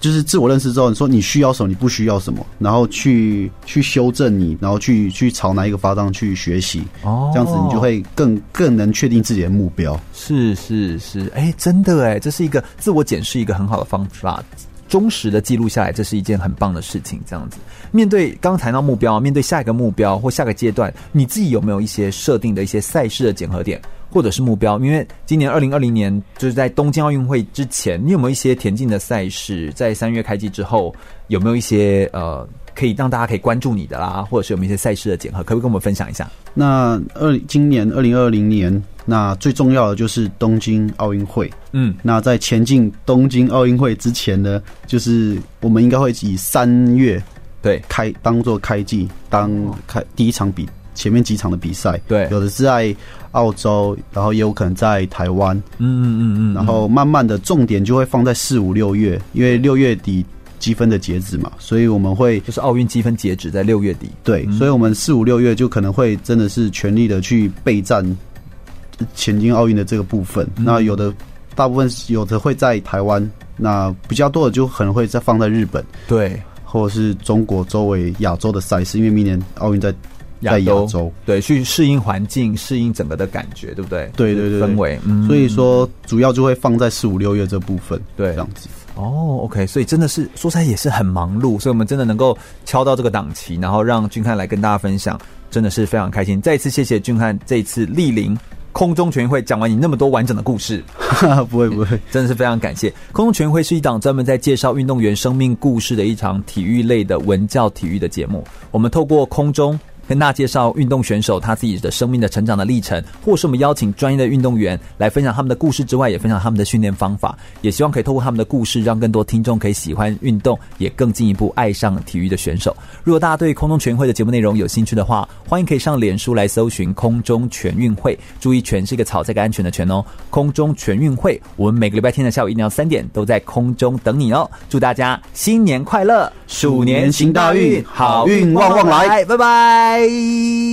就是自我认识之后，你说你需要什么，你不需要什么，然后去去修正你，然后去去朝哪一个方向去学习。哦，这样子你就会更更能确定自己的目标。是是是，哎，真的哎，这是一个自我检视一个很好的方法。忠实的记录下来，这是一件很棒的事情。这样子，面对刚谈到目标，面对下一个目标或下个阶段，你自己有没有一些设定的一些赛事的检核点，或者是目标？因为今年二零二零年就是在东京奥运会之前，你有没有一些田径的赛事？在三月开季之后，有没有一些呃可以让大家可以关注你的啦，或者是有没有一些赛事的检核？可不可以跟我们分享一下？那二今年二零二零年。那最重要的就是东京奥运会，嗯，那在前进东京奥运会之前呢，就是我们应该会以三月对开当做开季，当开第一场比前面几场的比赛，对，有的是在澳洲，然后也有可能在台湾，嗯嗯嗯嗯，然后慢慢的重点就会放在四五六月，因为六月底积分的截止嘛，所以我们会就是奥运积分截止在六月底，对，所以我们四五六月就可能会真的是全力的去备战。前进奥运的这个部分，嗯、那有的大部分有的会在台湾，那比较多的就可能会在放在日本，对，或者是中国周围亚洲的赛事，因为明年奥运在在亚洲，对，去适应环境，适应整个的感觉，对不对？对对对，氛围，嗯，所以说主要就会放在四五六月这部分，对，这样子。哦，OK，所以真的是说起来也是很忙碌，所以我们真的能够敲到这个档期，然后让俊汉来跟大家分享，真的是非常开心。再一次谢谢俊汉这一次莅临空中全运会，讲完你那么多完整的故事，不 会不会，真的是非常感谢。空中全运会是一档专门在介绍运动员生命故事的一场体育类的文教体育的节目。我们透过空中跟大家介绍运动选手他自己的生命的成长的历程，或是我们邀请专业的运动员来分享他们的故事之外，也分享他们的训练方法。也希望可以透过他们的故事，让更多听众可以喜欢运动，也更进一步爱上体育的选手。如果大家对空中全运会的节目内容有兴趣的话，欢迎可以上脸书来搜寻“空中全运会”，注意“全”是一个草这个安全的“全”哦。空中全运会，我们每个礼拜天的下午一定要三点都在空中等你哦。祝大家新年快乐，鼠年行大运，好运旺旺来，拜拜。Bye!